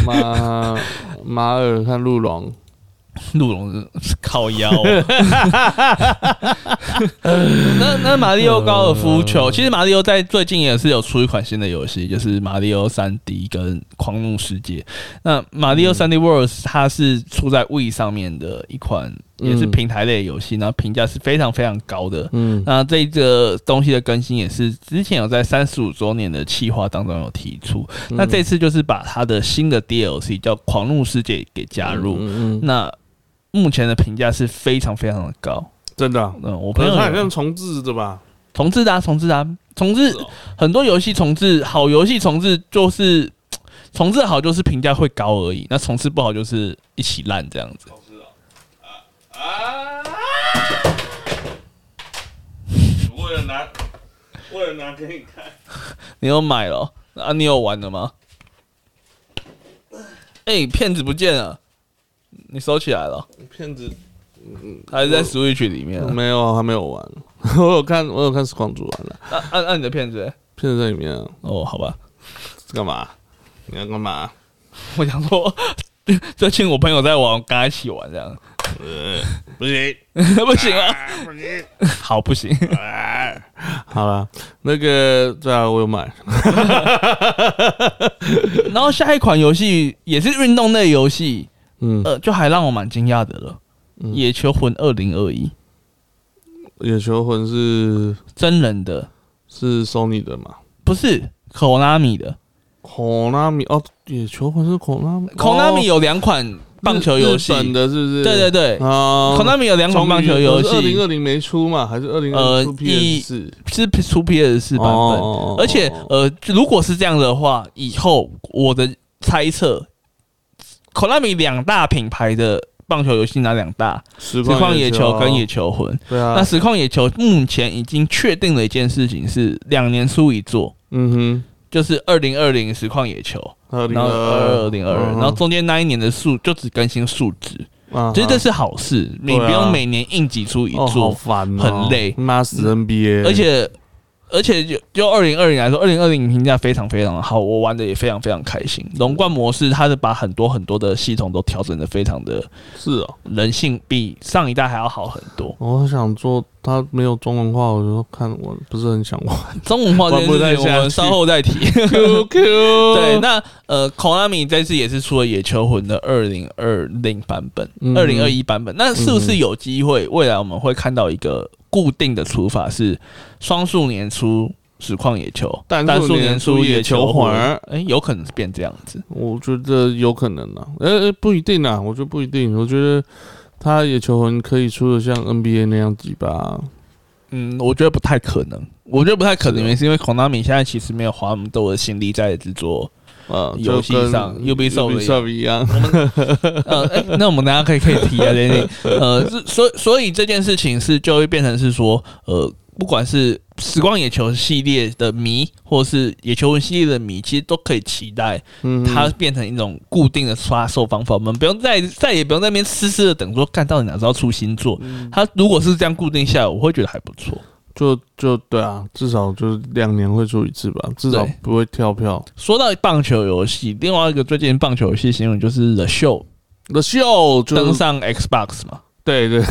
马马马尔看鹿龙。<laughs> 鹿茸是靠腰，<laughs> 那那马里奥高尔夫球，其实马里奥在最近也是有出一款新的游戏，就是马里奥三 D 跟狂怒世界。那马里奥三 D Worlds 它是出在 We 上面的一款，也是平台类游戏，然后评价是非常非常高的。嗯，那这个东西的更新也是之前有在三十五周年的企划当中有提出，那这次就是把它的新的 DLC 叫狂怒世界给加入。嗯。那目前的评价是非常非常的高，真的。嗯，我朋友好像重置的吧？重置的，重置的，重置很多游戏重置好游戏重置就是 <tsk> 重置好就是评价会高而已，那重置不好就是一起烂这样子。啊啊！为了拿，为了拿给你看，<laughs> 你有买了啊？你有玩了吗？哎，骗子不见了。你收起来了？骗子，嗯，还是在 Switch 里面？没有，还没有玩。<laughs> 我有看，我有看实况主玩了。按按按你的骗子，骗子在里面。哦，好吧。干嘛？你要干嘛？我想说，<laughs> 最近我朋友在玩，跟他一起玩这样。呃，不行，<laughs> 不行啊，不行，好不行。好了，那个对啊，我有买。然后下一款游戏也是运动类游戏。嗯，呃，就还让我蛮惊讶的了。野球魂二零二一，野球魂是真人的，是 Sony 的吗？不是，Konami 的。Konami 哦，野球魂是 Konami。Konami 有两款棒球游戏，的是不是？对对对。啊，Konami 有两款棒球游戏。二零二零没出嘛？还是二零二出 PS 四？是出 PS 四版本。而且，呃，如果是这样的话，以后我的猜测。Konami 两大品牌的棒球游戏哪两大？实况野球跟野球魂。对啊。那实况野球目前已经确定了一件事情是两年出一座。嗯哼。就是二零二零实况野球，然后二零二二，然后中间那一年的数就只更新数值。啊。其实这是好事，你不用每年硬挤出一座，好烦，很累，妈死 NBA。而且。而且就就二零二零来说，二零二零评价非常非常好，我玩的也非常非常开心。龙冠模式，它是把很多很多的系统都调整的非常的，是哦，人性比上一代还要好很多。我想做，它没有中文化，我就看我不是很想玩。中文化这件事情，我们稍后再提。Q Q，<laughs> 对，那呃，Konami 这次也是出了野球魂的二零二零版本，二零二一版本。那是不是有机会未来我们会看到一个？固定的出法是双数年出实况野球，单数年出野球环，哎，有可能是变这样子。我觉得有可能啊，呃，不一定啊，我觉得不一定。我觉得他野球魂可以出的像 NBA 那样子吧。嗯，我觉得不太可能。我觉得不太可能，原因是因为 Konami 现在其实没有花那么多的心力在制作呃，游戏上 Ubisoft 的 Ubisoft 一样，<laughs> 呃，哎、那我们大家可以可以提啊，这件事情呃，是所以所以这件事情是就会变成是说，呃，不管是时光野球系列的迷，或是野球文系列的迷，其实都可以期待嗯，它变成一种固定的刷售方法。我们不用再再也不用在那边痴痴的等说，看到底哪时候出新作。嗯它如果是这样固定下来，我会觉得还不错。就就对啊，至少就是两年会出一次吧，至少不会跳票。说到棒球游戏，另外一个最近棒球游戏新闻就是 The Show The Show 就登上 Xbox 嘛，对对，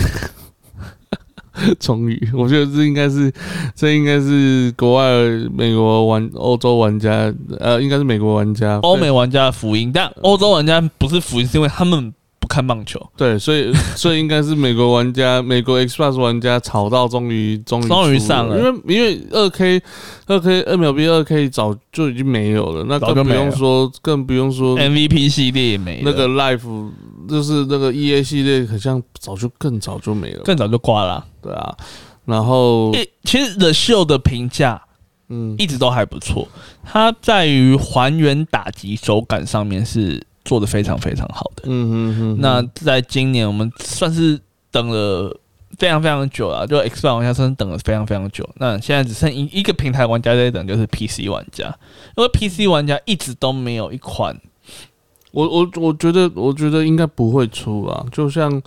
<laughs> 终于，我觉得这应该是这应该是国外美国玩欧洲玩家，呃，应该是美国玩家，欧美玩家的福音，但欧洲玩家不是福音，是因为他们不看棒球。对，所以 <laughs> 所以应该是美国玩家，美国 Xbox 玩家吵到终于终于终于出上了。因为因为二 K 二 K MLB 二 K 早就已经没有了，那更不用说更不用说 MVP 系列也没了，那个 Life 就是那个 EA 系列，好像早就更早就没了，更早就挂了。啊。对啊，然后其实 The Show 的评价嗯。一直都还不错，它在于还原打击手感上面是做的非常非常好的。嗯嗯嗯，那在今年我们算是等了非常非常久了，就 Xbox 玩家算是等了非常非常久。那现在只剩一一个平台玩家在等，就是 PC 玩家，因为 PC 玩家一直都没有一款我我我觉得我觉得应该不会出啊，就像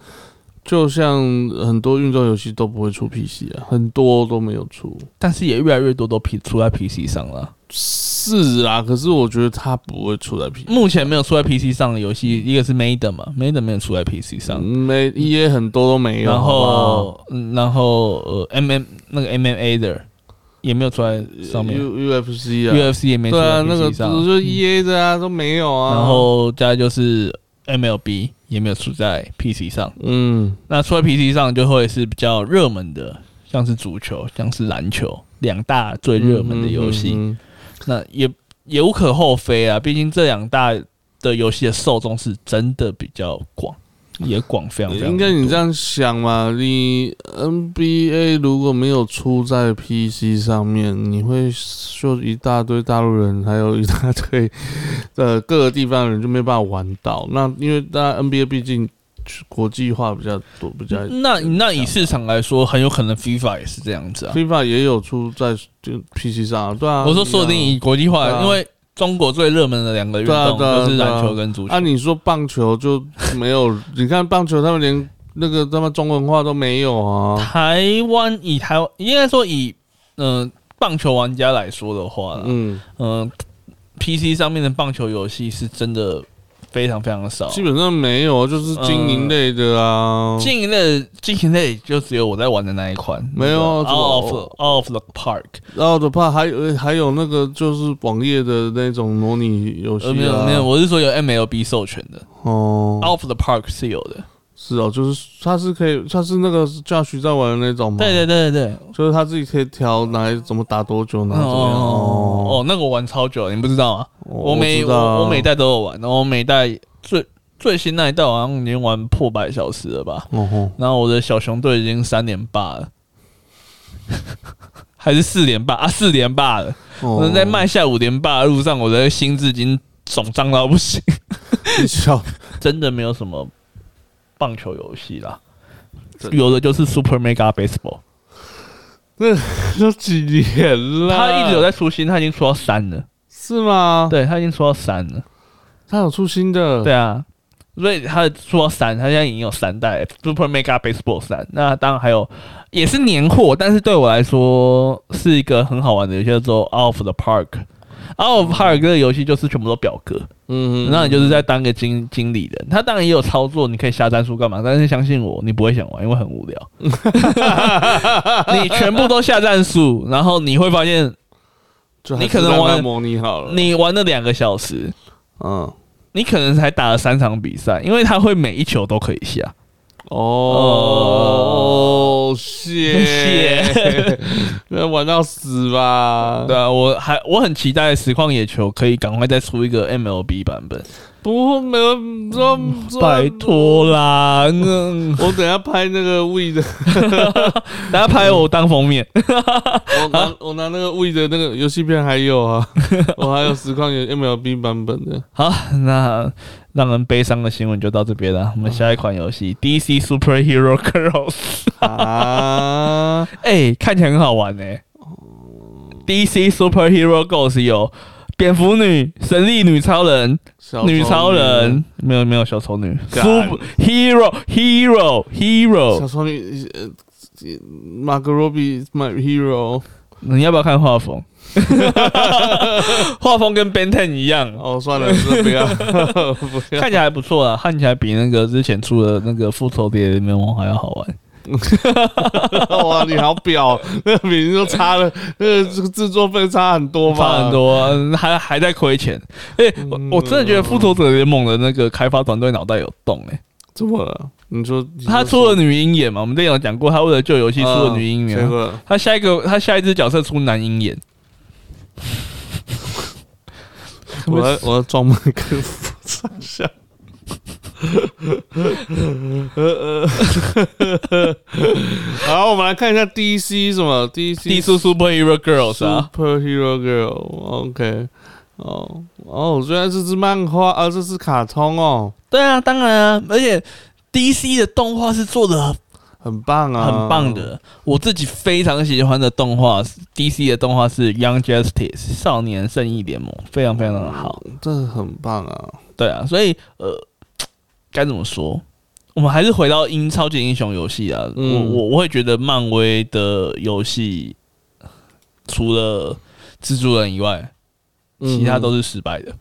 就像很多运动游戏都不会出 PC 啊，很多都没有出。但是也越来越多都 P 出在 PC 上了。是啊，可是我觉得它不会出在 PC，目前没有出在 PC 上的游戏，一个是 Maiden 嘛，Maiden 没有出在 PC 上，没 EA 很多都没有。然后嗯然后呃 MM 那个 MMA 的也没有出在上面 U UFC 啊，，UFC 也没出啊，那个就是 EA 的啊，都没有啊。然后再就是 MLB 也没有出在 PC 上。嗯，那出在 PC 上就会是比较热门的，像是足球、像是篮球两大最热门的游戏。嗯那也也无可厚非啊，毕竟这两大的游戏的受众是真的比较广，也广非常非常。应该你这样想嘛，你 NBA 如果没有出在 PC 上面，你会就一大堆大陆人，还有一大堆 <laughs> 呃各个地方的人就没办法玩到。那因为大家 NBA 毕竟国际化比较多，比较那那以市场来说，很有可能 FIFA 也是这样子啊。FIFA 也有出在就 PC 上啊，对啊。我说说不定以国际化，啊因为中国最热门的两个运动对啊对啊都是篮球跟足球。按、你说棒球就没有，<laughs> 你看棒球他们连那个他们中文化都没有啊。台湾以台湾应该说以嗯、呃棒球玩家来说的话，嗯嗯，PC 上面的棒球游戏是真的非常非常少。基本上没有，就是经营类的啊。经营类经营类就只有我在玩的那一款，没有那个 Out of Out of the Park，然后的话还有还有那个就是网页的那种模拟游戏、没有没有，我是说有 MLB 授权的哦，Out of the Park 是有的。是哦，就是它是可以，它是那个教学在玩的那种吗？对对对对对，就是他自己可以调哪怎么打多久，哪怎么样哦哦，那个我玩超久，你不知道吗？我我每我我每代都有玩，然后我每代最最新那一代好像已经玩破百小时了吧。哦吼，然后我的小熊队已经三连霸了，<laughs> 还是四连霸啊？四连霸了。哦我在迈下五连霸的路上，我的心智已经肿胀到不行。小 <laughs> 真的没有什么棒球游戏啦有的就是 Super Mega Baseball，那都几年了，他一直有在出新，他已经出到三了。是吗？，对他已经出到三了。他有出新的，对啊，所以他出到三，他现在已经有三代 Super Mega Baseball 三。那当然还有也是年货，但是对我来说是一个很好玩的游戏，叫做 Out of the Park。Out of Park 这个游戏就是全部都表格，嗯，嗯，那你就是在当个经经理人。他当然也有操作，你可以下战术干嘛？但是相信我，你不会想玩，因为很无聊。<laughs> 你全部都下战术，然后你会发现，你可能玩模拟好了，你玩了两个小时，嗯，你可能才打了三场比赛，因为他会每一球都可以下。哦，谢谢，<laughs> 那玩到死吧？对啊，我还我很期待实况野球可以赶快再出一个 MLB 版本。不没有说说拜托啦，嗯，我等下拍那个 We 的，<laughs> 等下拍我当封面。我拿我拿那个 We 的那个游戏片还有啊，<laughs> 我还有实况有 MLB 版本的。好，那让人悲伤的新闻就到这边了。我们下一款游戏 DC Superhero Girls，啊，哎、看起来很好玩呢、DC Superhero Girls 有蝙蝠女、神力女超人、小女超人，没有没有小丑女，Super Hero Hero Hero，小丑女，呃，Margot Robbie is my hero。你要不要看画风？<laughs> 画风跟 Ben Ten 一样，哦，算了，不要，<laughs> 不要。看起来还不错啊，看起来比那个之前出的那个复仇者联盟还要好玩。<laughs> 哇，你好表，那个名字都差了，那个这个制作费差很多吧？差很。多、啊，还还在亏钱。哎、我我真的觉得复仇者联盟的那个开发团队脑袋有洞哎、怎么了？你说他出了女鹰眼嘛？我们之前有讲过，他为了救游戏出了女鹰眼，他下一个他下一只角色出男鹰眼。<laughs> 我要 <laughs> 我要装麦克风上下。呃呃，好，我们来看一下 DC 什么？DC 地素 Superhero Girls 啊，Superhero Girl，OK，、哦哦，原来这是漫画啊，这是卡通哦，对啊，当然啊，而且 DC 的动画是做的很棒啊，很棒，的。我自己非常喜欢的动画，DC 的动画是 Young Justice 少年正义联盟，非常非常的好。这很棒啊，对啊，所以呃，<tsk> 该怎么说？我们还是回到英超级英雄游戏啊。嗯我我我会觉得漫威的游戏除了蜘蛛人以外，其他都是是失败的，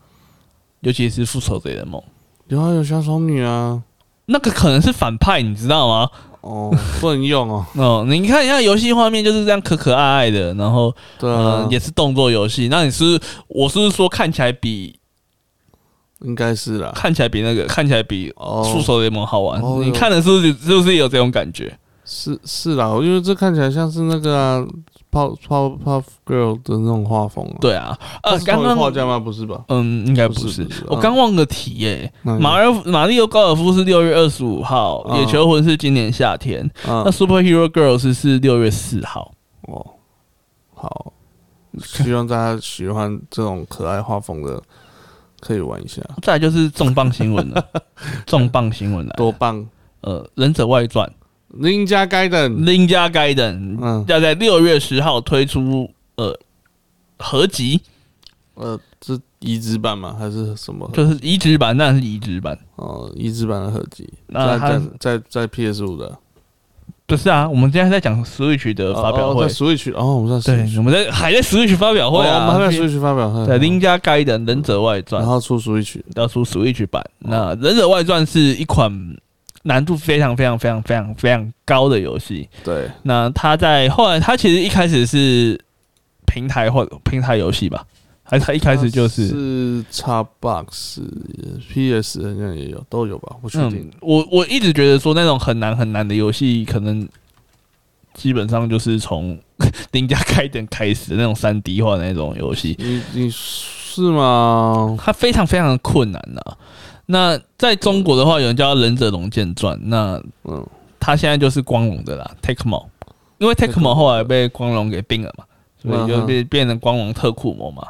尤其是复仇者联盟。有啊有小丑女啊，那个可能是反派，你知道吗？哦，不能用哦，<laughs> 哦，你看一下游戏画面就是这样可可爱爱的，然后对呃啊，也是动作游戏。那你是我是不是说看起来比应该是啦，看起来比那个看起来比哦，复仇联盟好玩？哦你看的是不是是不是有这种感觉？是是啦，我觉得这看起来像是那个啊，Pop Pop Pop Girl 的那种画风啊，对啊，呃，刚刚画家吗？不是吧？嗯，应该不是。我嗯刚忘个题耶、那马尔马里奥高尔夫是六月二十五号，嗯野球魂是今年夏天，啊那 Superhero Girls 是六月四号。哦，好，希望大家喜欢这种可爱画风的，可以玩一下，<laughs> 再来就是重磅新闻了，<laughs> 重磅新闻了，多棒！呃，忍者外传林家该等，林家盖等嗯要在六月十号推出呃合集，呃，是移植版吗？还是什么？就是移植版，当然是移植版。哦，移植版的合集，那在在在 PS 五的不是啊，我们现在在讲 Switch 的发表会，Switch 哦，我们在对，Switch，我们在还在 Switch 发表会哦我啊，们还在 Switch 发表会，对，林家盖的忍者外传然。后出 Switch，要出 Switch 版。那《忍者外传》是一款难度非常非常非常非常非常高的游戏。对，那他在后来，他其实一开始是平台或平台游戏吧，还是他一开始就是？是 Xbox、PS 好像也有，都有吧？不确定嗯。，我我一直觉得说那种很难很难的游戏，可能基本上就是从 <laughs> 零家开点开始的那种三 D 化的那种游戏。你你是吗？它非常非常的困难呐、那在中国的话，有人叫《忍者龙剑传》，那嗯，它现在就是光荣的啦，Tecmo，因为 Tecmo 后来被光荣给并了嘛，所以就变变成光荣特库摩嘛。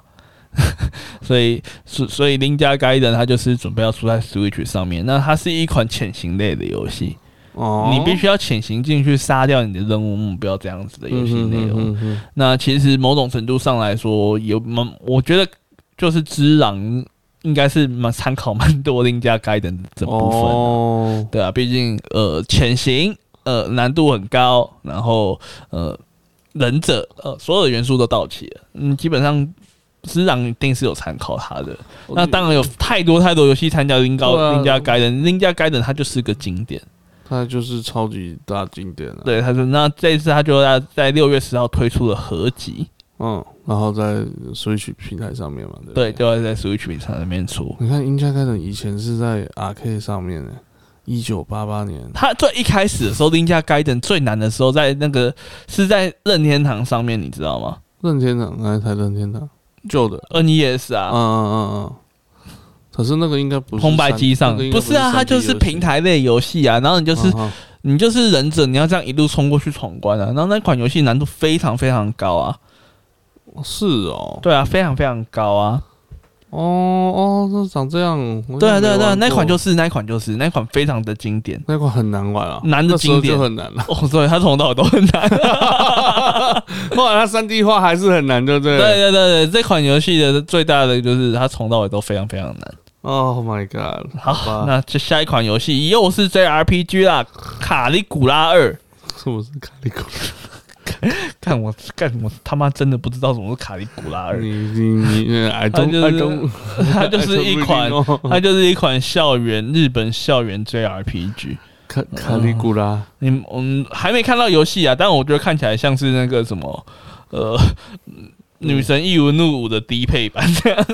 <laughs> 所以，所所以林家盖的它就是准备要出在 Switch 上面。那它是一款潜行类的游戏，哦，你必须要潜行进去杀掉你的任务目标这样子的游戏内容。嗯哼那其实某种程度上来说，有蛮，我觉得就是《之狼》应该是蛮参考蛮多林家盖的这部分、哦，对啊，毕竟呃潜行呃难度很高，然后呃忍者呃所有的元素都到齐了，嗯，基本上。师长一定是有参考它的，那当然有太多太多游戏参加林高林家盖人，林家盖人它就是个经典。它就是超级大经典了。对，他说那这一次他就在在六月十号推出了合集，嗯，然后在 Switch 平台上面嘛，对不对，对。就要在 Switch 平台上面出。你看，英家开的以前是在 RK 上面的，一九八八年。他最一开始的时候，林家盖登最难的时候，在那个是在任天堂上面，你知道吗任天堂哪一台任天堂？旧的。？NES 嗯啊，嗯嗯可是那个应该不是红白机上不是啊，它就是平台类游戏啊，然后你就是嗯嗯你就是忍者，你要这样一路冲过去闯关啊，然后那款游戏难度非常非常高啊，是哦，对啊，非常非常高啊，哦哦，这长这样，我对啊对啊对啊，那款就是那款就是那款非常的经典那款很难玩啊，难的经典就很难了。<laughs> 哦，对，它从头到尾都很难。<laughs> 后来它三 D 化还是很难，对不对？对对对对，这款游戏的最大的就是它从到尾都非常非常难。Oh my god！好，吧那这下一款游戏又是 JRPG 啦，《卡利古拉二》。<laughs> 是不是卡利古？看 <laughs> 我干我他妈真的不知道什么是卡里古拉二，你你你哎它 don't 就是它 <laughs> 就是一款它就是一款校园日本校园 JRPG。<laughs> 卡卡里古拉，你嗯还没看到游戏啊，但我觉得看起来像是那个什么呃女神异闻录五的低配版这样。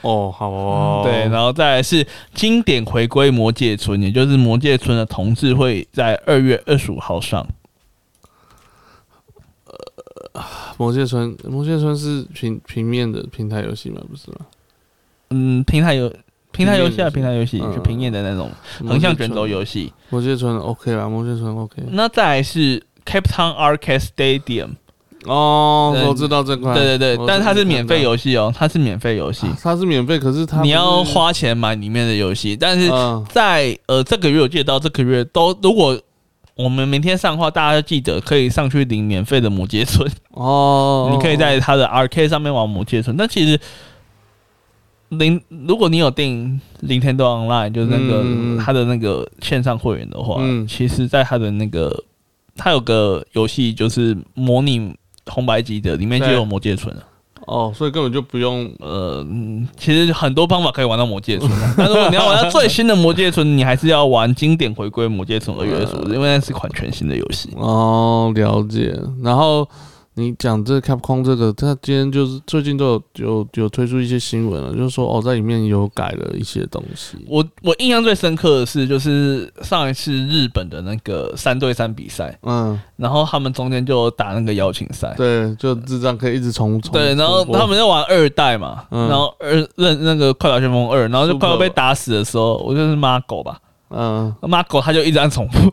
哦，好哦，对，然后再来是经典回归魔界村，也就是魔界村的同志会在二月二十五号上。魔界村，魔界村是平平面的平台游戏吗？不是吗？嗯，平台游平台游戏啊，平台游戏是平面的那种横向卷轴游戏。魔界村 OK 啦，魔界村 OK。那再来是 cap town arcade stadium 哦，我知道这块，对对对我，但它是免费游戏哦，它是免费游戏，它是免费，可是它你要，花钱买里面的游戏，但是嗯，在呃这个月我记得到这个月都如果。我们明天上的话，大家记得可以上去领免费的魔界村。哦，<laughs> 你可以在他的 RK 上面玩魔界村。但其实零，如果你有订 Nintendo Online，就是那个、嗯嗯嗯它的那个线上会员的话，嗯其实在他的那个他有个游戏就是模拟红白机的，里面就有魔界村了。哦，所以根本就不用呃，嗯其实很多方法可以玩到魔界村啊，<laughs> 但如果你要玩到最新的魔界村，你还是要玩经典回归魔界村二月二十五，因为那是款全新的游戏。哦，了解。然后你讲这 Capcom 这个，他今天就是最近都有有有推出一些新闻了，就是说哦，在里面有改了一些东西。我我印象最深刻的是，就是上一次日本的那个三对三比赛，嗯，然后他们中间就打那个邀请赛，对，就智障可以一直重重。对，然后他们在玩二代嘛，嗯。然后二任那个快打旋风二，然后就快要被打死的时候，我就是骂狗吧，嗯，骂狗他就一直按重复，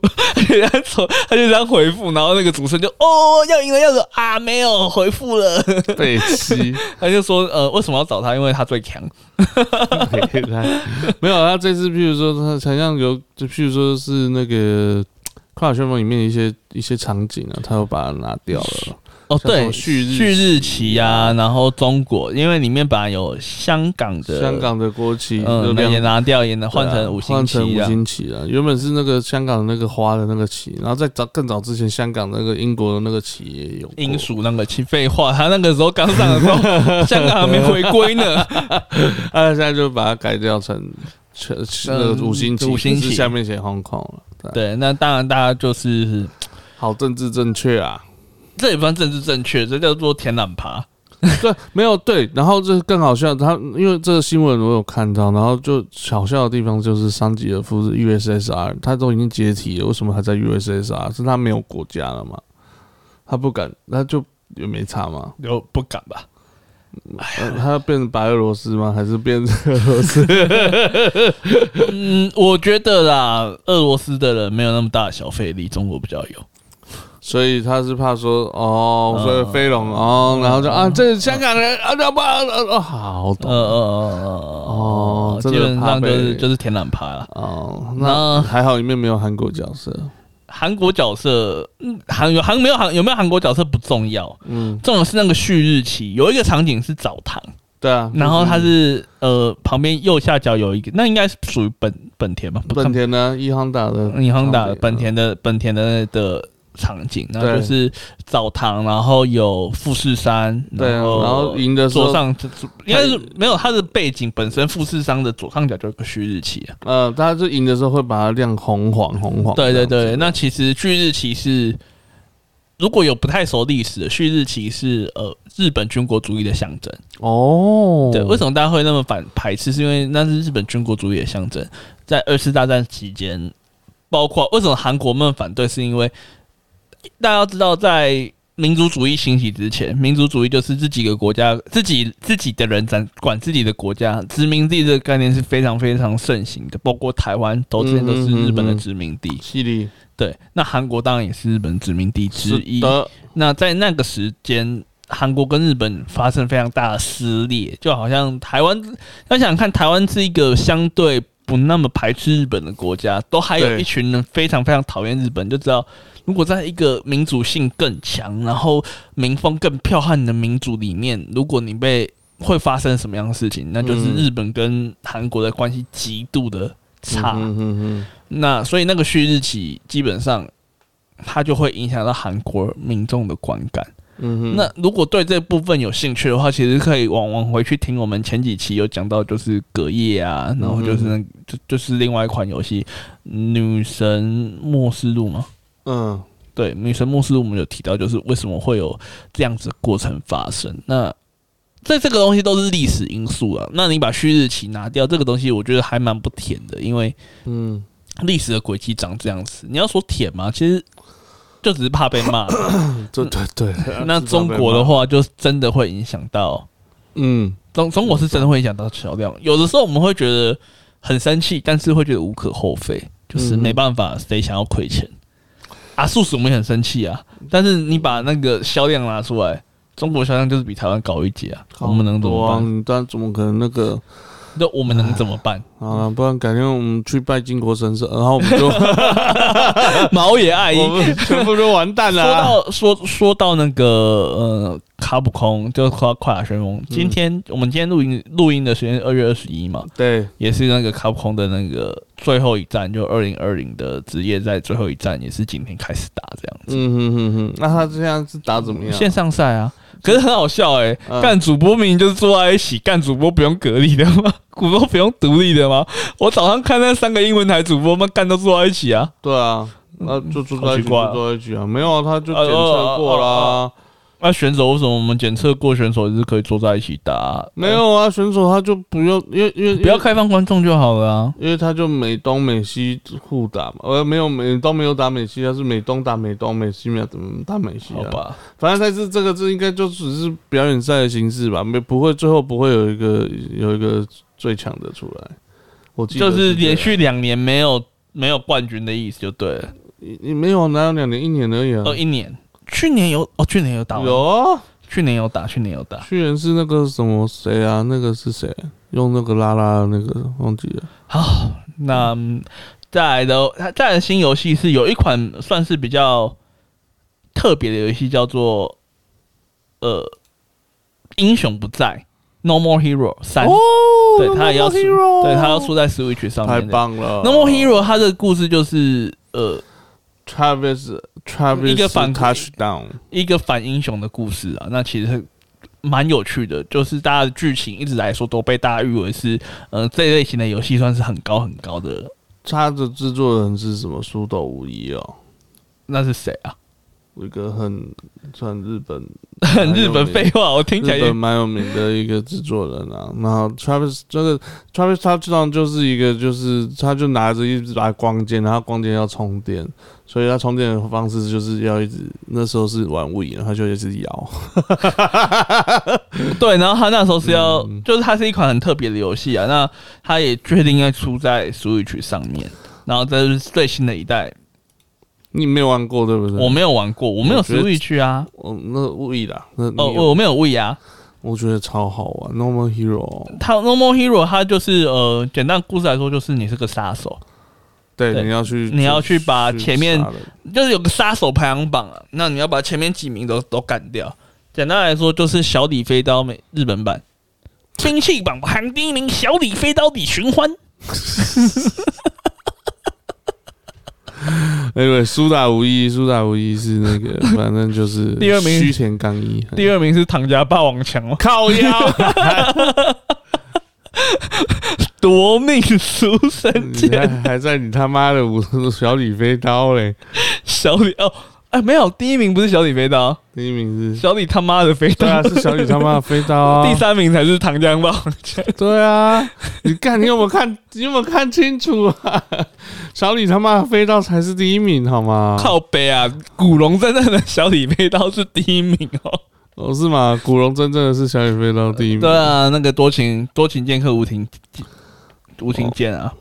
一直按重，他就这样回复，然后那个主持人就哦要赢了要赢啊没有回复了，被欺，<laughs> 他就说呃为什么要找他，因为他最强，<laughs> 没有。他这次，譬如说，他好像有，就譬如说是那个《快打旋风》里面的一些一些场景啊，他又把它拿掉了。哦，对，旭日旭日旗旗啊，然后中国，因为里面本来有香港的香，港的国旗，就嗯，那也拿掉，也拿换成五星换成五。星旗了。原本是那个香港的那个花的那个旗，然后在早更早之前，香港那个英国的那个旗也有英属那个旗，废话，他那个时候刚上的时候，<laughs> 香港还没回归呢。<laughs> 啊，现在就把它改掉成全那个五星旗，五星旗下面写 Hong Kong 了。对，那当然大家就是好政治正确啊。这也不算政治正确，这叫做天然爬。<laughs> 对，没有对，然后这更好笑，他因为这个新闻我有看到，然后就好笑的地方就是桑吉尔夫是 USSR，他都已经解体了，为什么还在 USSR？是他没有国家了嘛？他不敢，他就也没差嘛。有不敢吧？呃他要变成白俄罗斯吗？还是变成俄罗斯？<laughs> 嗯，我觉得啦，俄罗斯的人没有那么大的消费力，中国比较有。所以他是怕说哦，嗯所以飞龙哦，然后就啊，这是香港人啊，要不啊，好懂呃呃呃呃哦基本上就是就是天然爬啦。哦。那那还好里面没有韩国角色，韩国角色，嗯，韩有韩没有韩有没有韩国角色不重要，嗯，重要是那个旭日旗有一个场景是澡堂，对啊。然后它是呃旁边右下角有一个，那应该是属于本本田吧？本田呢，一航打的，一航打本田的本田的的场景，然后就是澡堂，然后有富士山，对然后赢的时候，左上应该是没有它的背景本身富士山的左上角就有个旭日旗啊。呃，他就赢的时候会把它亮红黄红黄。对对对，那其实旭日旗是如果有不太熟历史的，旭日旗是呃日本军国主义的象征。哦，对，为什么大家会那么反排斥？是因为那是日本军国主义的象征。在二次大战期间，包括为什么韩国们反对，是因为大家要知道，在民族主义兴起之前，民族主义就是这几个国家自己自己的人管管自己的国家，殖民地这个概念是非常非常盛行的，包括台湾都之前都是日本的殖民地。对，那韩国当然也是日本殖民地之一。那在那个时间，韩国跟日本发生非常大的撕裂，就好像台湾，要想想看，台湾是一个相对不那么排斥日本的国家，都还有一群人非常非常讨厌日本，就知道如果在一个民主性更强，然后民风更剽悍的民主里面，如果你被会发生什么样的事情，那就是嗯日本跟韩国的关系极度的差。嗯嗯嗯那所以那个旭日旗基本上它就会影响到韩国民众的观感。那如果对这部分有兴趣的话，其实可以往往回去听我们前几期有讲到，就是隔夜啊，然后就是那就就是另外一款游戏《女神末世录》嘛。嗯对，《女神牧师》我们有提到，就是为什么会有这样子的过程发生。那在这个东西都是历史因素啊。那你把旭日旗拿掉，这个东西我觉得还蛮不甜的，因为嗯，历史的轨迹长这样子。你要说舔吗？其实就只是怕被骂。<coughs> 对对对。那中国的，话，就真的会影响到嗯中中国是真的会影响到销量。有的时候我们会觉得很生气，但是会觉得无可厚非，就是嗯没办法，谁想要亏钱啊？素食我们也很生气啊，但是你把那个销量拿出来。中国销量就是比台湾高一截啊，我们能怎么办？办？但怎么可能那个？那我们能怎么办？好了，不然改天我们去拜靖国神社，然后我们就 <laughs> <laughs> 毛也爱我们全部都完蛋了啊。到说说到那个呃卡普空，就是快快打旋风。今天、我们今天录音录音的时间是二月二十一嘛，对，也是那个卡普空的那个最后一站，就二零二零的职业赛最后一站，也是今天开始打这样子。嗯哼哼哼，那他这样子打怎么样？线上赛啊，可是很好笑哎、嗯干主播明明就是坐在一起，干主播不用隔离的吗？<laughs> 主播不用独立的吗？我早上看那三个英文台主播们干都坐在一起啊。对啊，那就坐在一起，住好奇怪啊在一起啊，没有啊，他就检测过啦。那选手为什么我们检测过选手也是可以坐在一起打啊、没有啊，选手他就不用，因为因为不要，开放观众就好了啊。因为他就美东美西互打嘛，呃，没有美东没有打美西，他是美东打美东，美西没有怎么打美西啊？好吧，反正赛是这个这应该就只是表演赛的形式吧，没不会最后不会有一个有一个最强的出来。我记得就是连续两年没有没有冠军的意思就对了。你你没有哪有两年一年而已啊？哦，一年，去年有哦，去年有打完，有啊，去年有打，去年有打。去年是那个什么谁啊？那个是谁？用那个拉拉的那个忘记了。好，那嗯再来的，他再来的新游戏是有一款算是比较特别的游戏，叫做呃英雄不在 No More Hero 三、对，他也要出，对，他要出在 Switch 上太面太。棒了 No More Hero 他的故事就是呃 Travis Travis 一个反 touchdown，一个反英雄的故事啊，那其实蛮有趣的，就是大家的剧情一直来说都被大家誉为是呃这类型的游戏算是很高很高的。他的制作人是什么？苏斗无疑哦，那是谁啊？一个很算日本很 <laughs> 日本废话，我听起来日本蛮有名的一个制作人啊。然后 Travis 这个 Travis touchdown 就是一个就是他就拿着一把光剑，然后光剑要充电，所以他充电的方式就是要一直那时候是玩然后他就一直摇。<laughs> 对，然后他那时候是要，嗯就是它是一款很特别的游戏啊。那他也确定要出在 Switch 上面，然后这是最新的一代，你没有玩过对不对？我没有玩过，我没有我觉得 Switch 啊，我那 w 啦，那哦，我没有 We 啊。我觉得超好玩，Normal Hero。它 Normal Hero 它就是呃，简单故事来说就是你是个杀手，对，对你要去，你要去把前面就是有个杀手排行榜啊，那你要把前面几名都都干掉。简单来说就是小李飞刀美日本版，<laughs> 兵器榜排行第一名，小李飞刀李寻欢。<laughs> 哎喂，苏打无一，苏打无一是那个，反正就是 <laughs> 第二名须田刚一，第二名是唐家霸王强哦，靠腰，<laughs> 夺命书生你剑，还还在你他妈的五 <laughs> 小李飞刀嘞，小李哦，哎，没有，第一名不是小李飞刀，第一名是，小李他妈的飞刀，对啊，是小李他妈的飞刀啊。<laughs> 第三名才是糖浆棒。<laughs> 对啊，你看你有没有看？你有没有看清楚啊？小李他妈的飞刀才是第一名，好吗？靠背啊，古龙真正的小李飞刀是第一名哦。哦，是吗？古龙真正的是小李飞刀第一名。对啊，那个多情多情剑客无情无情剑啊。哦，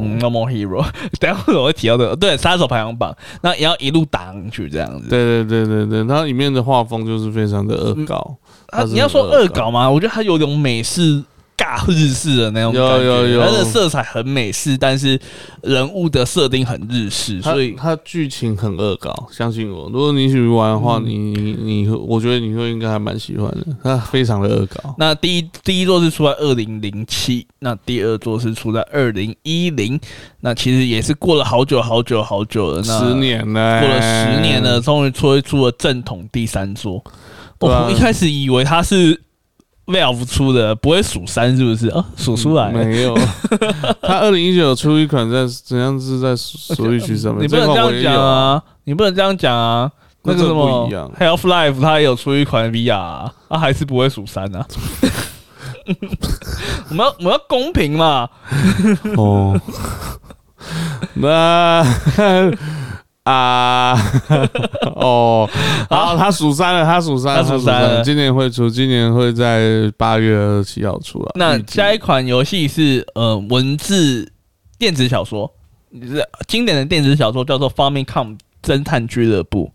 嗯，No More Hero，<laughs> 等下我会提到的，对，杀手排行榜，那也要一路打上去这样子。对对对对对，它里面的画风就是非常的恶搞。啊，你要说恶搞吗？我觉得它有种美式。尬日式的那种感觉，它的色彩很美式，但是人物的设定很日式，所以它剧情很恶搞。相信我，如果你喜欢玩的话，你你你，我觉得你会应该还蛮喜欢的。它非常的恶搞。那第一第一座是出在二零零七，那第二座是出在二零一零，那其实也是过了好久好久好久了，十年了，过了十年了，终于出出了正统第三座。我一开始以为它是。Valve 出的不会数三是不是啊？数出来没有？<laughs> 他二零一九出一款在怎样是在 Switch 上面？你不能这样讲啊！你不能这样讲啊！那个什么 Half Life 它也有出一款 VR，它还是不会数三啊！<laughs> 我们要我们要公平嘛！哦，<laughs> 那。啊，<laughs> 哦，然后，他数三了，他数三，他数三了。今年会出，今年会在八月二十七号出来。那下一款游戏是呃文字电子小说，是经典的电子小说，叫做《Famicom 侦探俱乐部》。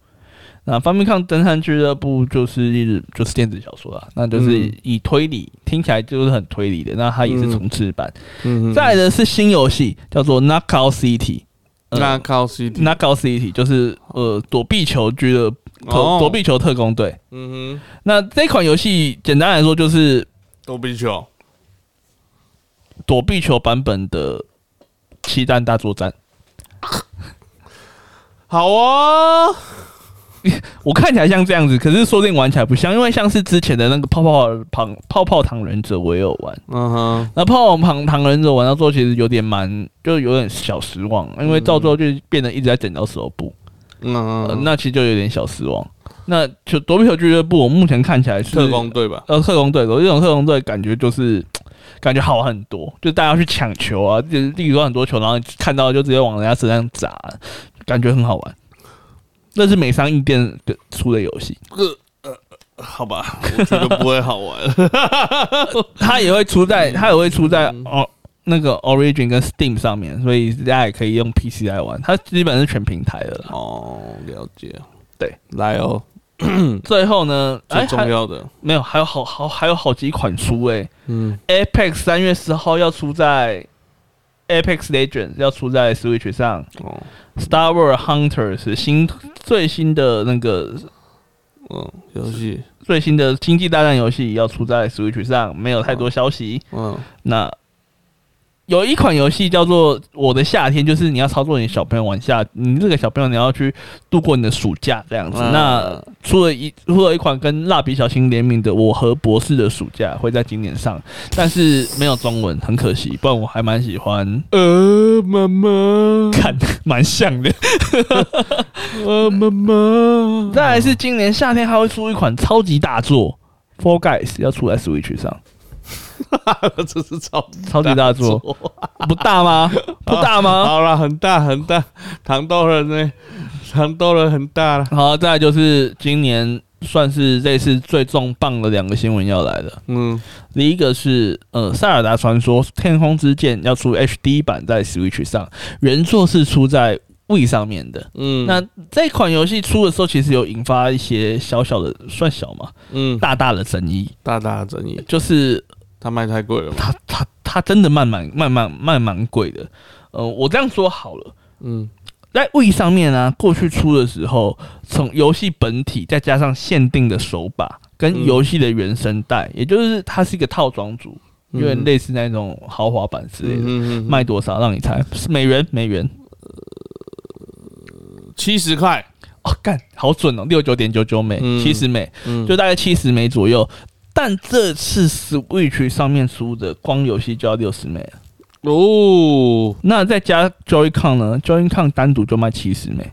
那《Famicom 侦探俱乐部》就是就是电子小说啊，那就是以推理，听起来就是很推理的。那它也是重置版。嗯，再来的是新游戏，叫做《Knockout City》。那高 C T，那高 C T 就是呃躲避球俱乐躲躲避球特工队。嗯哼，那这款游戏简单来说就是躲避球，躲避球版本的七弹大作战。好啊。<laughs> 我看起来像这样子，可是说不定玩起来不像，因为像是之前的那个泡泡糖泡泡糖忍者，我也有玩。嗯哼，那泡泡糖糖忍者玩到最后其实有点蛮，就有点小失望，因为到最后就变得一直在剪刀石头布。嗯，那其实就有点小失望。那就躲避球俱乐部，我目前看起来是特工队吧？呃，特工队，我这种特工队感觉就是 <tsk> 感觉好很多，就大家去抢球啊，就是例如说很多球，然后看到就直接往人家身上砸，感觉很好玩。那是美商硬店出的游戏，呃，好吧，我觉得不会好玩。<laughs> 它也会出在，它也会出在哦那个 Origin 跟 Steam 上面，所以大家也可以用 PC 来玩。它基本是全平台的哦，了解。对，来哦。<coughs> 最后呢，最重要的没有，还有好好还有好几款书哎。嗯，Apex 三月十号要出在 Apex Legends 要出在 Switch 上。哦，Star Wars Hunter 是新。最新的那个，嗯，游戏最新的星际大战游戏要出在 Switch 上，没有太多消息。嗯，那。有一款游戏叫做《我的夏天》，就是你要操作你小朋友玩夏，你这个小朋友你要去度过你的暑假这样子。那出了一出了一款跟蜡笔小新联名的《我和博士的暑假》，会在今年上，但是没有中文，很可惜。不然我还蛮喜欢。呃，妈妈，看蛮像的。呃，妈妈。<laughs> 再来是今年夏天还会出一款超级大作《Four Guys》，要出在 Switch 上。<laughs> 这是超超级大作，<laughs> 不大吗？不大吗？<laughs> 好了，很大很大，糖豆人呢？糖豆人很大了。好，再来就是今年算是这次最重磅的两个新闻要来了。嗯，第一个是呃，《塞尔达传说：天空之剑》要出 HD 版在 Switch 上，原作是出在 w 上面的。嗯，那这款游戏出的时候，其实有引发一些小小的，算小嘛？嗯，大大的争议，大大的争议，就是。它卖太贵了，它它它真的卖蛮卖蛮卖蛮贵的。呃，我这样说好了，嗯，在位上面呢，过去出的时候，从游戏本体再加上限定的手把跟游戏的原声带，也就是它是一个套装组，有点类似那种豪华版之类的，卖多少？让你猜，是美元？美元，七十块。哦，干好准哦，六九点九九美，七十美，就大概七十美左右。但这次 Switch 上面出的光游戏就要六十美哦，那再加 Joy-Con 呢？Joy-Con 单独就卖七十美，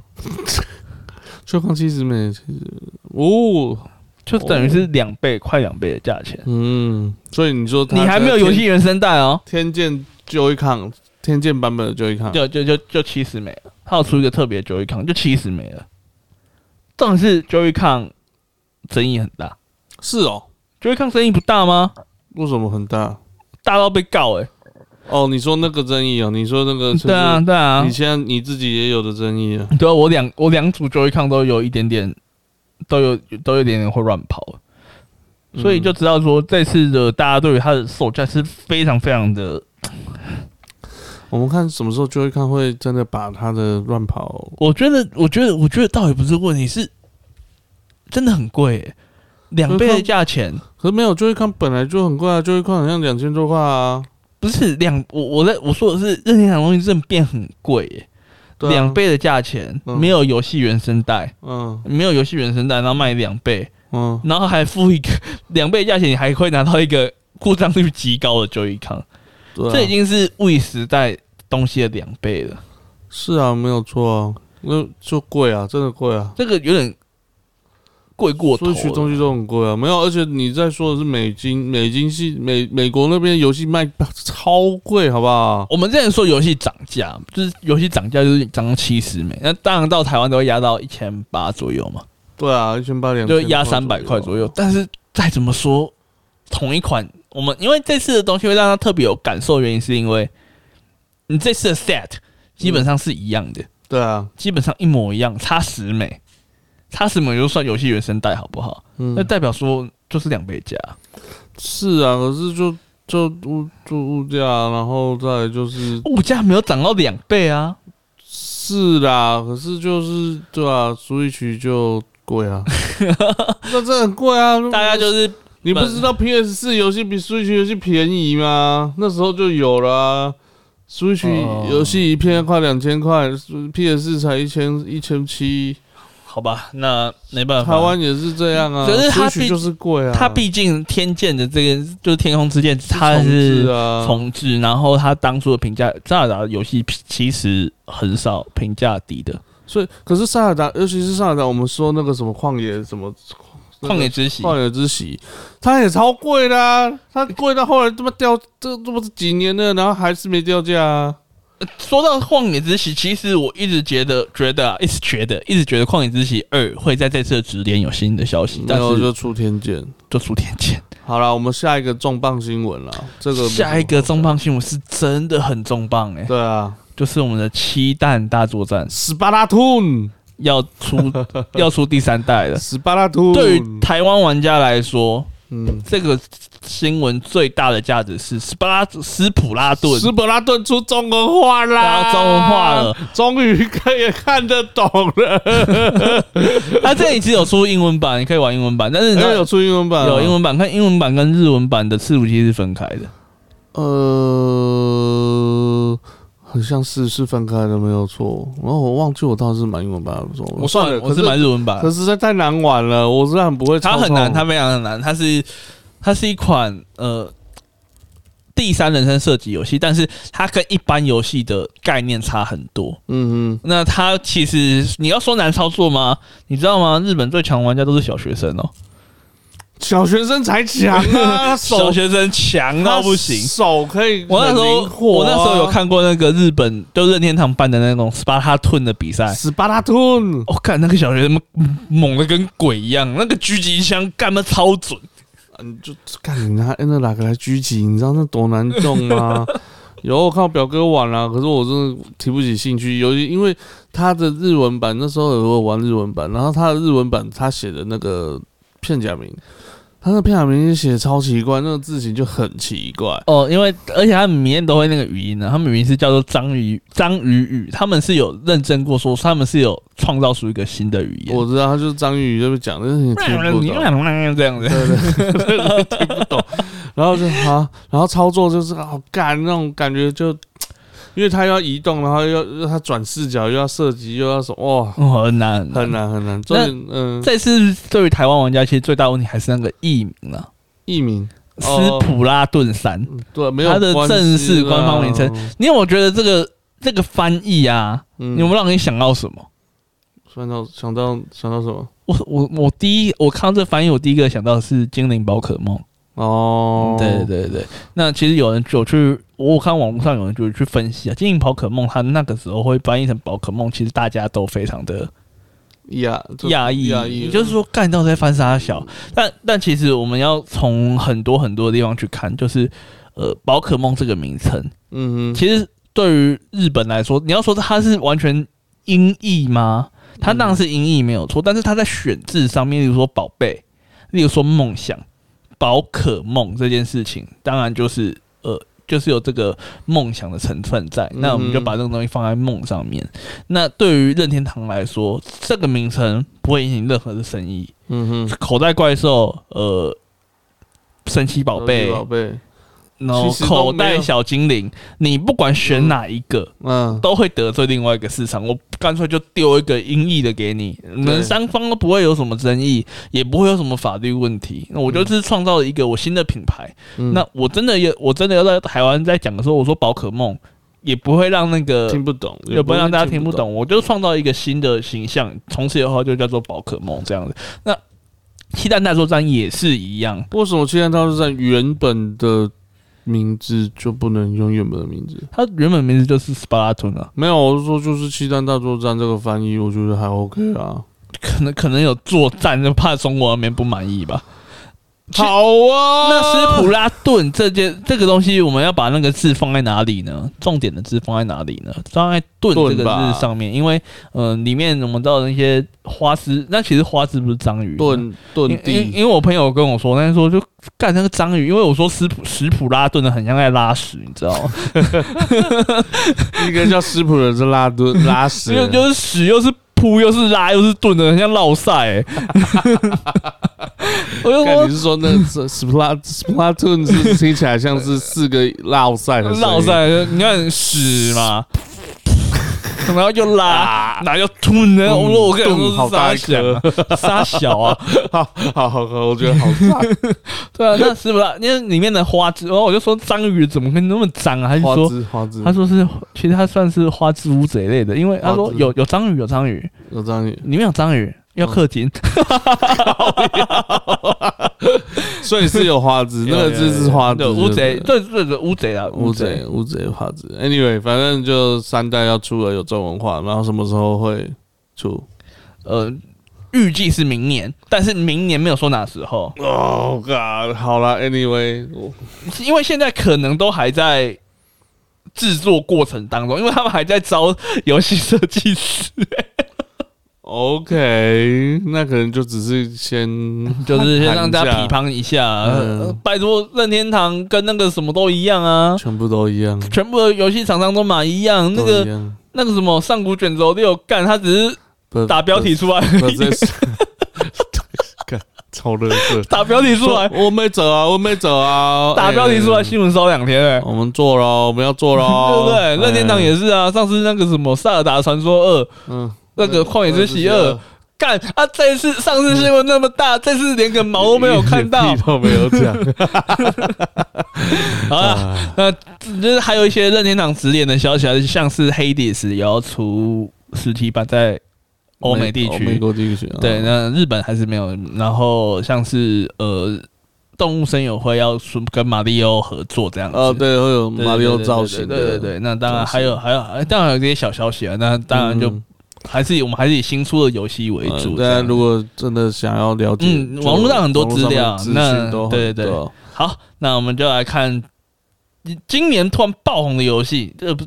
就抗七十美，其实哦，就等于是两倍，快两倍的价钱。嗯，所以你说你还没有游戏原声带哦，天剑 Joycon 天剑版本的 Joycon，就就就就七十美了。它有出一个特别 Joycon，就七十美了。重点是 Joycon 争议很大是哦，，Joy 抗争议不大吗？为什么很大？大到被告哎、哦，你说那个争议哦，你说那个对啊，，对啊。你，现在你自己也有的争议啊，对啊，我两我两组 Joy 抗都有一点点，都有都有一点点会乱跑，所以就知道说这次的大家对于它的售价是非常非常的，我们看什么时候 Joy 抗会真的把它的乱跑，我觉得我觉得我觉得倒也不是问题，是真的很贵、欸，两倍的价钱。可是没有 Joy 抗本来就很贵啊，Joy 抗好像两千多块啊，不是两，我我在我说的是任天堂东西真的变很贵耶，对啊。两、倍的价钱，嗯。没有游戏原声带，嗯。没有游戏原声带，然后卖两倍，嗯，然后还付一个 <laughs> 两倍的价钱，你还会拿到一个故障率极高的 Joy-Con，、对啊。这已经是 w 时代东西的两倍了，是啊，没有错啊，那就贵啊，真的贵啊。这个有点贵过头所以学东。西都很贵啊，没有，而且你在说的是美金，美金系美美国那边游戏卖超贵，好不好？我们之前说游戏涨价，就是游戏涨价就是涨到七十美，那当然到台湾都会压到一千八左右嘛。对啊，一千八两，就压三百块左右。但是再怎么说，同一款，我们因为这次的东西会让他特别有感受，原因是因为你这次的 set 基本上是一样的，对啊，基本上一模一样，差十美，差什么就算游戏原声带好不好？嗯那，代表说就是两倍价。是啊，可是就就物就物价，然后再就是物价没有涨到两倍啊，是啦，可是就是对啊，Switch 就贵啊，<laughs> 那真的很贵啊，大家就是你不知道 PS 四游戏比 Switch 游戏便宜吗？那时候就有了、啊。Switch 哦游戏一片要快两千块，PS 四才一千一千七，好吧，那没办法。台湾也是这样啊。可是它毕就是贵啊，它毕竟天剑的这个就是天空之剑，它重是置啊，重置，然后它当初的评价，塞尔达游戏其实很少评价低的，所以可是塞尔达，尤其是塞尔达，我们说那个什么旷野什么旷野之息。旷野之息，它也超贵的啊，它贵到后来这么掉，这这不是几年了，然后还是没掉价啊。说到旷野之息，其实我一直觉得，觉得啊，一直觉得，一直觉得旷野之息二会在这次的直点有新的消息，没但是就出天剑。就出天剑。好了，我们下一个重磅新闻了，这个下一个重磅新闻是真的很重磅哎、对啊，就是我们的七弹大作战斯巴达吞，要出 <laughs> 要出第三代了。斯巴达吞，对于台湾玩家来说，嗯，这个新闻最大的价值是斯巴拉斯普拉顿，斯普拉顿出中文化然啦，后中文化了，，终于可以看得懂了。<laughs> 他这里只有出英文版，你可以玩英文版，但是哎，有出英文版啊，有英文版，看英文版跟日文版的伺服器是分开的。呃，很像是是分开的，没有错。然后我忘记我当时是买英文版还是中文版，我算了，我是买日文版可，是实在太难玩了，我实在很不会操控。它很难，它非常的难，它是它是一款呃第三人称射击游戏，但是它跟一般游戏的概念差很多。嗯嗯，那它其实你要说难操作吗？你知道吗？日本最强玩家都是小学生哦，小学生才强啊，<laughs> 手小学生强到不行。手可以我那时候我那时候有看过那个日本就任天堂办的那种斯巴达吞的比赛，斯巴达吞，我、看那个小学生猛的跟鬼一样，那个狙击枪干的超准。你就看你拿那哪个来狙击，你知道那多难中吗？<laughs> 有我看我表哥玩啦、可是我真的提不起兴趣，尤其因为他的日文版那时候有玩日文版，然后他的日文版他写的那个片假名，他那片假名写的超奇怪，那个字形就很奇怪。哦，因为而且他们里面都会那个语音呢，他们语音是叫做章鱼章鱼语，他们是有认证过说他们是有创造出一个新的语言。我知道他就是张宇宇就是讲，但是你听不懂。这样子，对对对，听不懂。然后就啊，然后操作就是好干那种感觉就，因为他要移动，然后又又他转视角，又要射击，又要什么，哇，哦，很难很。难很难。重点嗯，这次对于台湾玩家，其实最大问题还是那个译名啊，译名斯普拉顿三。嗯对，没有它的正式官方名称，你有没有觉得这个这个翻译啊，嗯有没有让你想到什么？想到想到想到什么？我我我第一我看到这翻译，我第一个想到的是精灵宝可梦。哦，对对对，那其实有人就去，我看网络上有人就去分析啊，精灵宝可梦它那个时候会翻译成宝可梦，其实大家都非常的亚讶异，亚裔，也就是说干到在翻沙小，但但其实我们要从很多很多地方去看，就是呃宝可梦这个名称，嗯哼，其实对于日本来说，你要说它是完全音译吗？它当然是音译没有错，但是它在选字上面，例如说宝贝，例如说梦想。宝可梦这件事情，当然就是呃，就是有这个梦想的成分在。那我们就把这个东西放在梦上面。那对于任天堂来说，这个名称不会引起任何的生意。嗯哼，口袋怪兽，呃，神奇宝贝，宝贝。然后口袋小精灵，你不管选哪一个，嗯，都会得罪另外一个市场。我干脆就丢一个音译的给你，你们三方都不会有什么争议，也不会有什么法律问题。那我就是创造了一个我新的品牌。那我真的要，我真的要在台湾在讲的时候，我说宝可梦，也不会让那个听不懂，也不会让大家听不懂。我就创造一个新的形象，从此以后就叫做宝可梦这样子。那七蛋大作战也是一样，为什么七蛋大作战原本的？名字就不能用原本的名字，它原本名字就是 Splatoon 啊。没有，我是说就是七战大作战这个翻译，我觉得还 OK 啊。可能可能有作战，就怕中国那边不满意吧。好啊，那斯普拉顿这件这个东西，我们要把那个字放在哪里呢？重点的字放在哪里呢？放在“顿”这个字上面，因为呃，里面我们知道那些花枝，那其实花枝不是章鱼，顿顿地。因因为我朋友跟我说，那说就干那个章鱼，因为我说斯普斯普拉顿的很像在拉屎，你知道吗？一个叫斯普的是拉顿拉屎，<laughs> 又就是屎又是。扑又是拉又是顿的，很像绕赛。<laughs> <laughs> 我就说，你是说那 splat splatoon 是听起来像是四个绕赛的绕赛？你看屎嘛。<laughs> 然后又拉，然后又吞呢？我说我跟你说沙小，沙小啊，<laughs> 好好好，我觉得好脏。对啊，那是不是？因为里面的花枝，然后我就说章鱼怎么会那么脏啊？他就说花枝，他说是，其实它算是花枝乌贼类的，因为他说有有章鱼，有章鱼，有章鱼，里面有章鱼。要氪金，<laughs> 所以是有花枝，那个字是花枝。乌贼，这这个乌贼啊，乌贼，乌贼花枝。Anyway，反正就三代要出了，有中文化，然后什么时候会出？呃，预计是明年，但是明年没有说哪时候。Oh God，好了，Anyway，因为现在可能都还在制作过程当中，因为他们还在招游戏设计师。OK，那可能就只是先，<laughs> 就是先让大家批判一下。拜托，任天堂跟那个什么都一样啊，全部都一样，全部的游戏厂商都买一样。那个那个什么上古卷轴六干，他只是打标题出来，<laughs> 干超热色，打标题出来，我没走啊，我没走啊，打标题出来，新闻烧两天哎，我们做了，我们要做了，<laughs> 对不对？任天堂也是啊，上次那个什么塞尔达传说二，嗯。那个旷野之息二干啊！这次上次新闻那么大，这次连个毛都没有看到，都没有讲。<laughs> 好了，那就是还有一些任天堂直连的消息啊，像是黑迪斯也要出实体版在欧美地区，美国地区。对，那日本还是没有。然后像是呃，动物声友会要跟马里奥合作这样子。哦，对，会有马里奥造型。对对对，那当然还有还有，当然有这些小消息啊。那当然就。还是以我们还是以新出的游戏为主。大家如果真的想要了解，嗯，网络上很多资料，那对对对。好，那我们就来看今年突然爆红的游戏。这不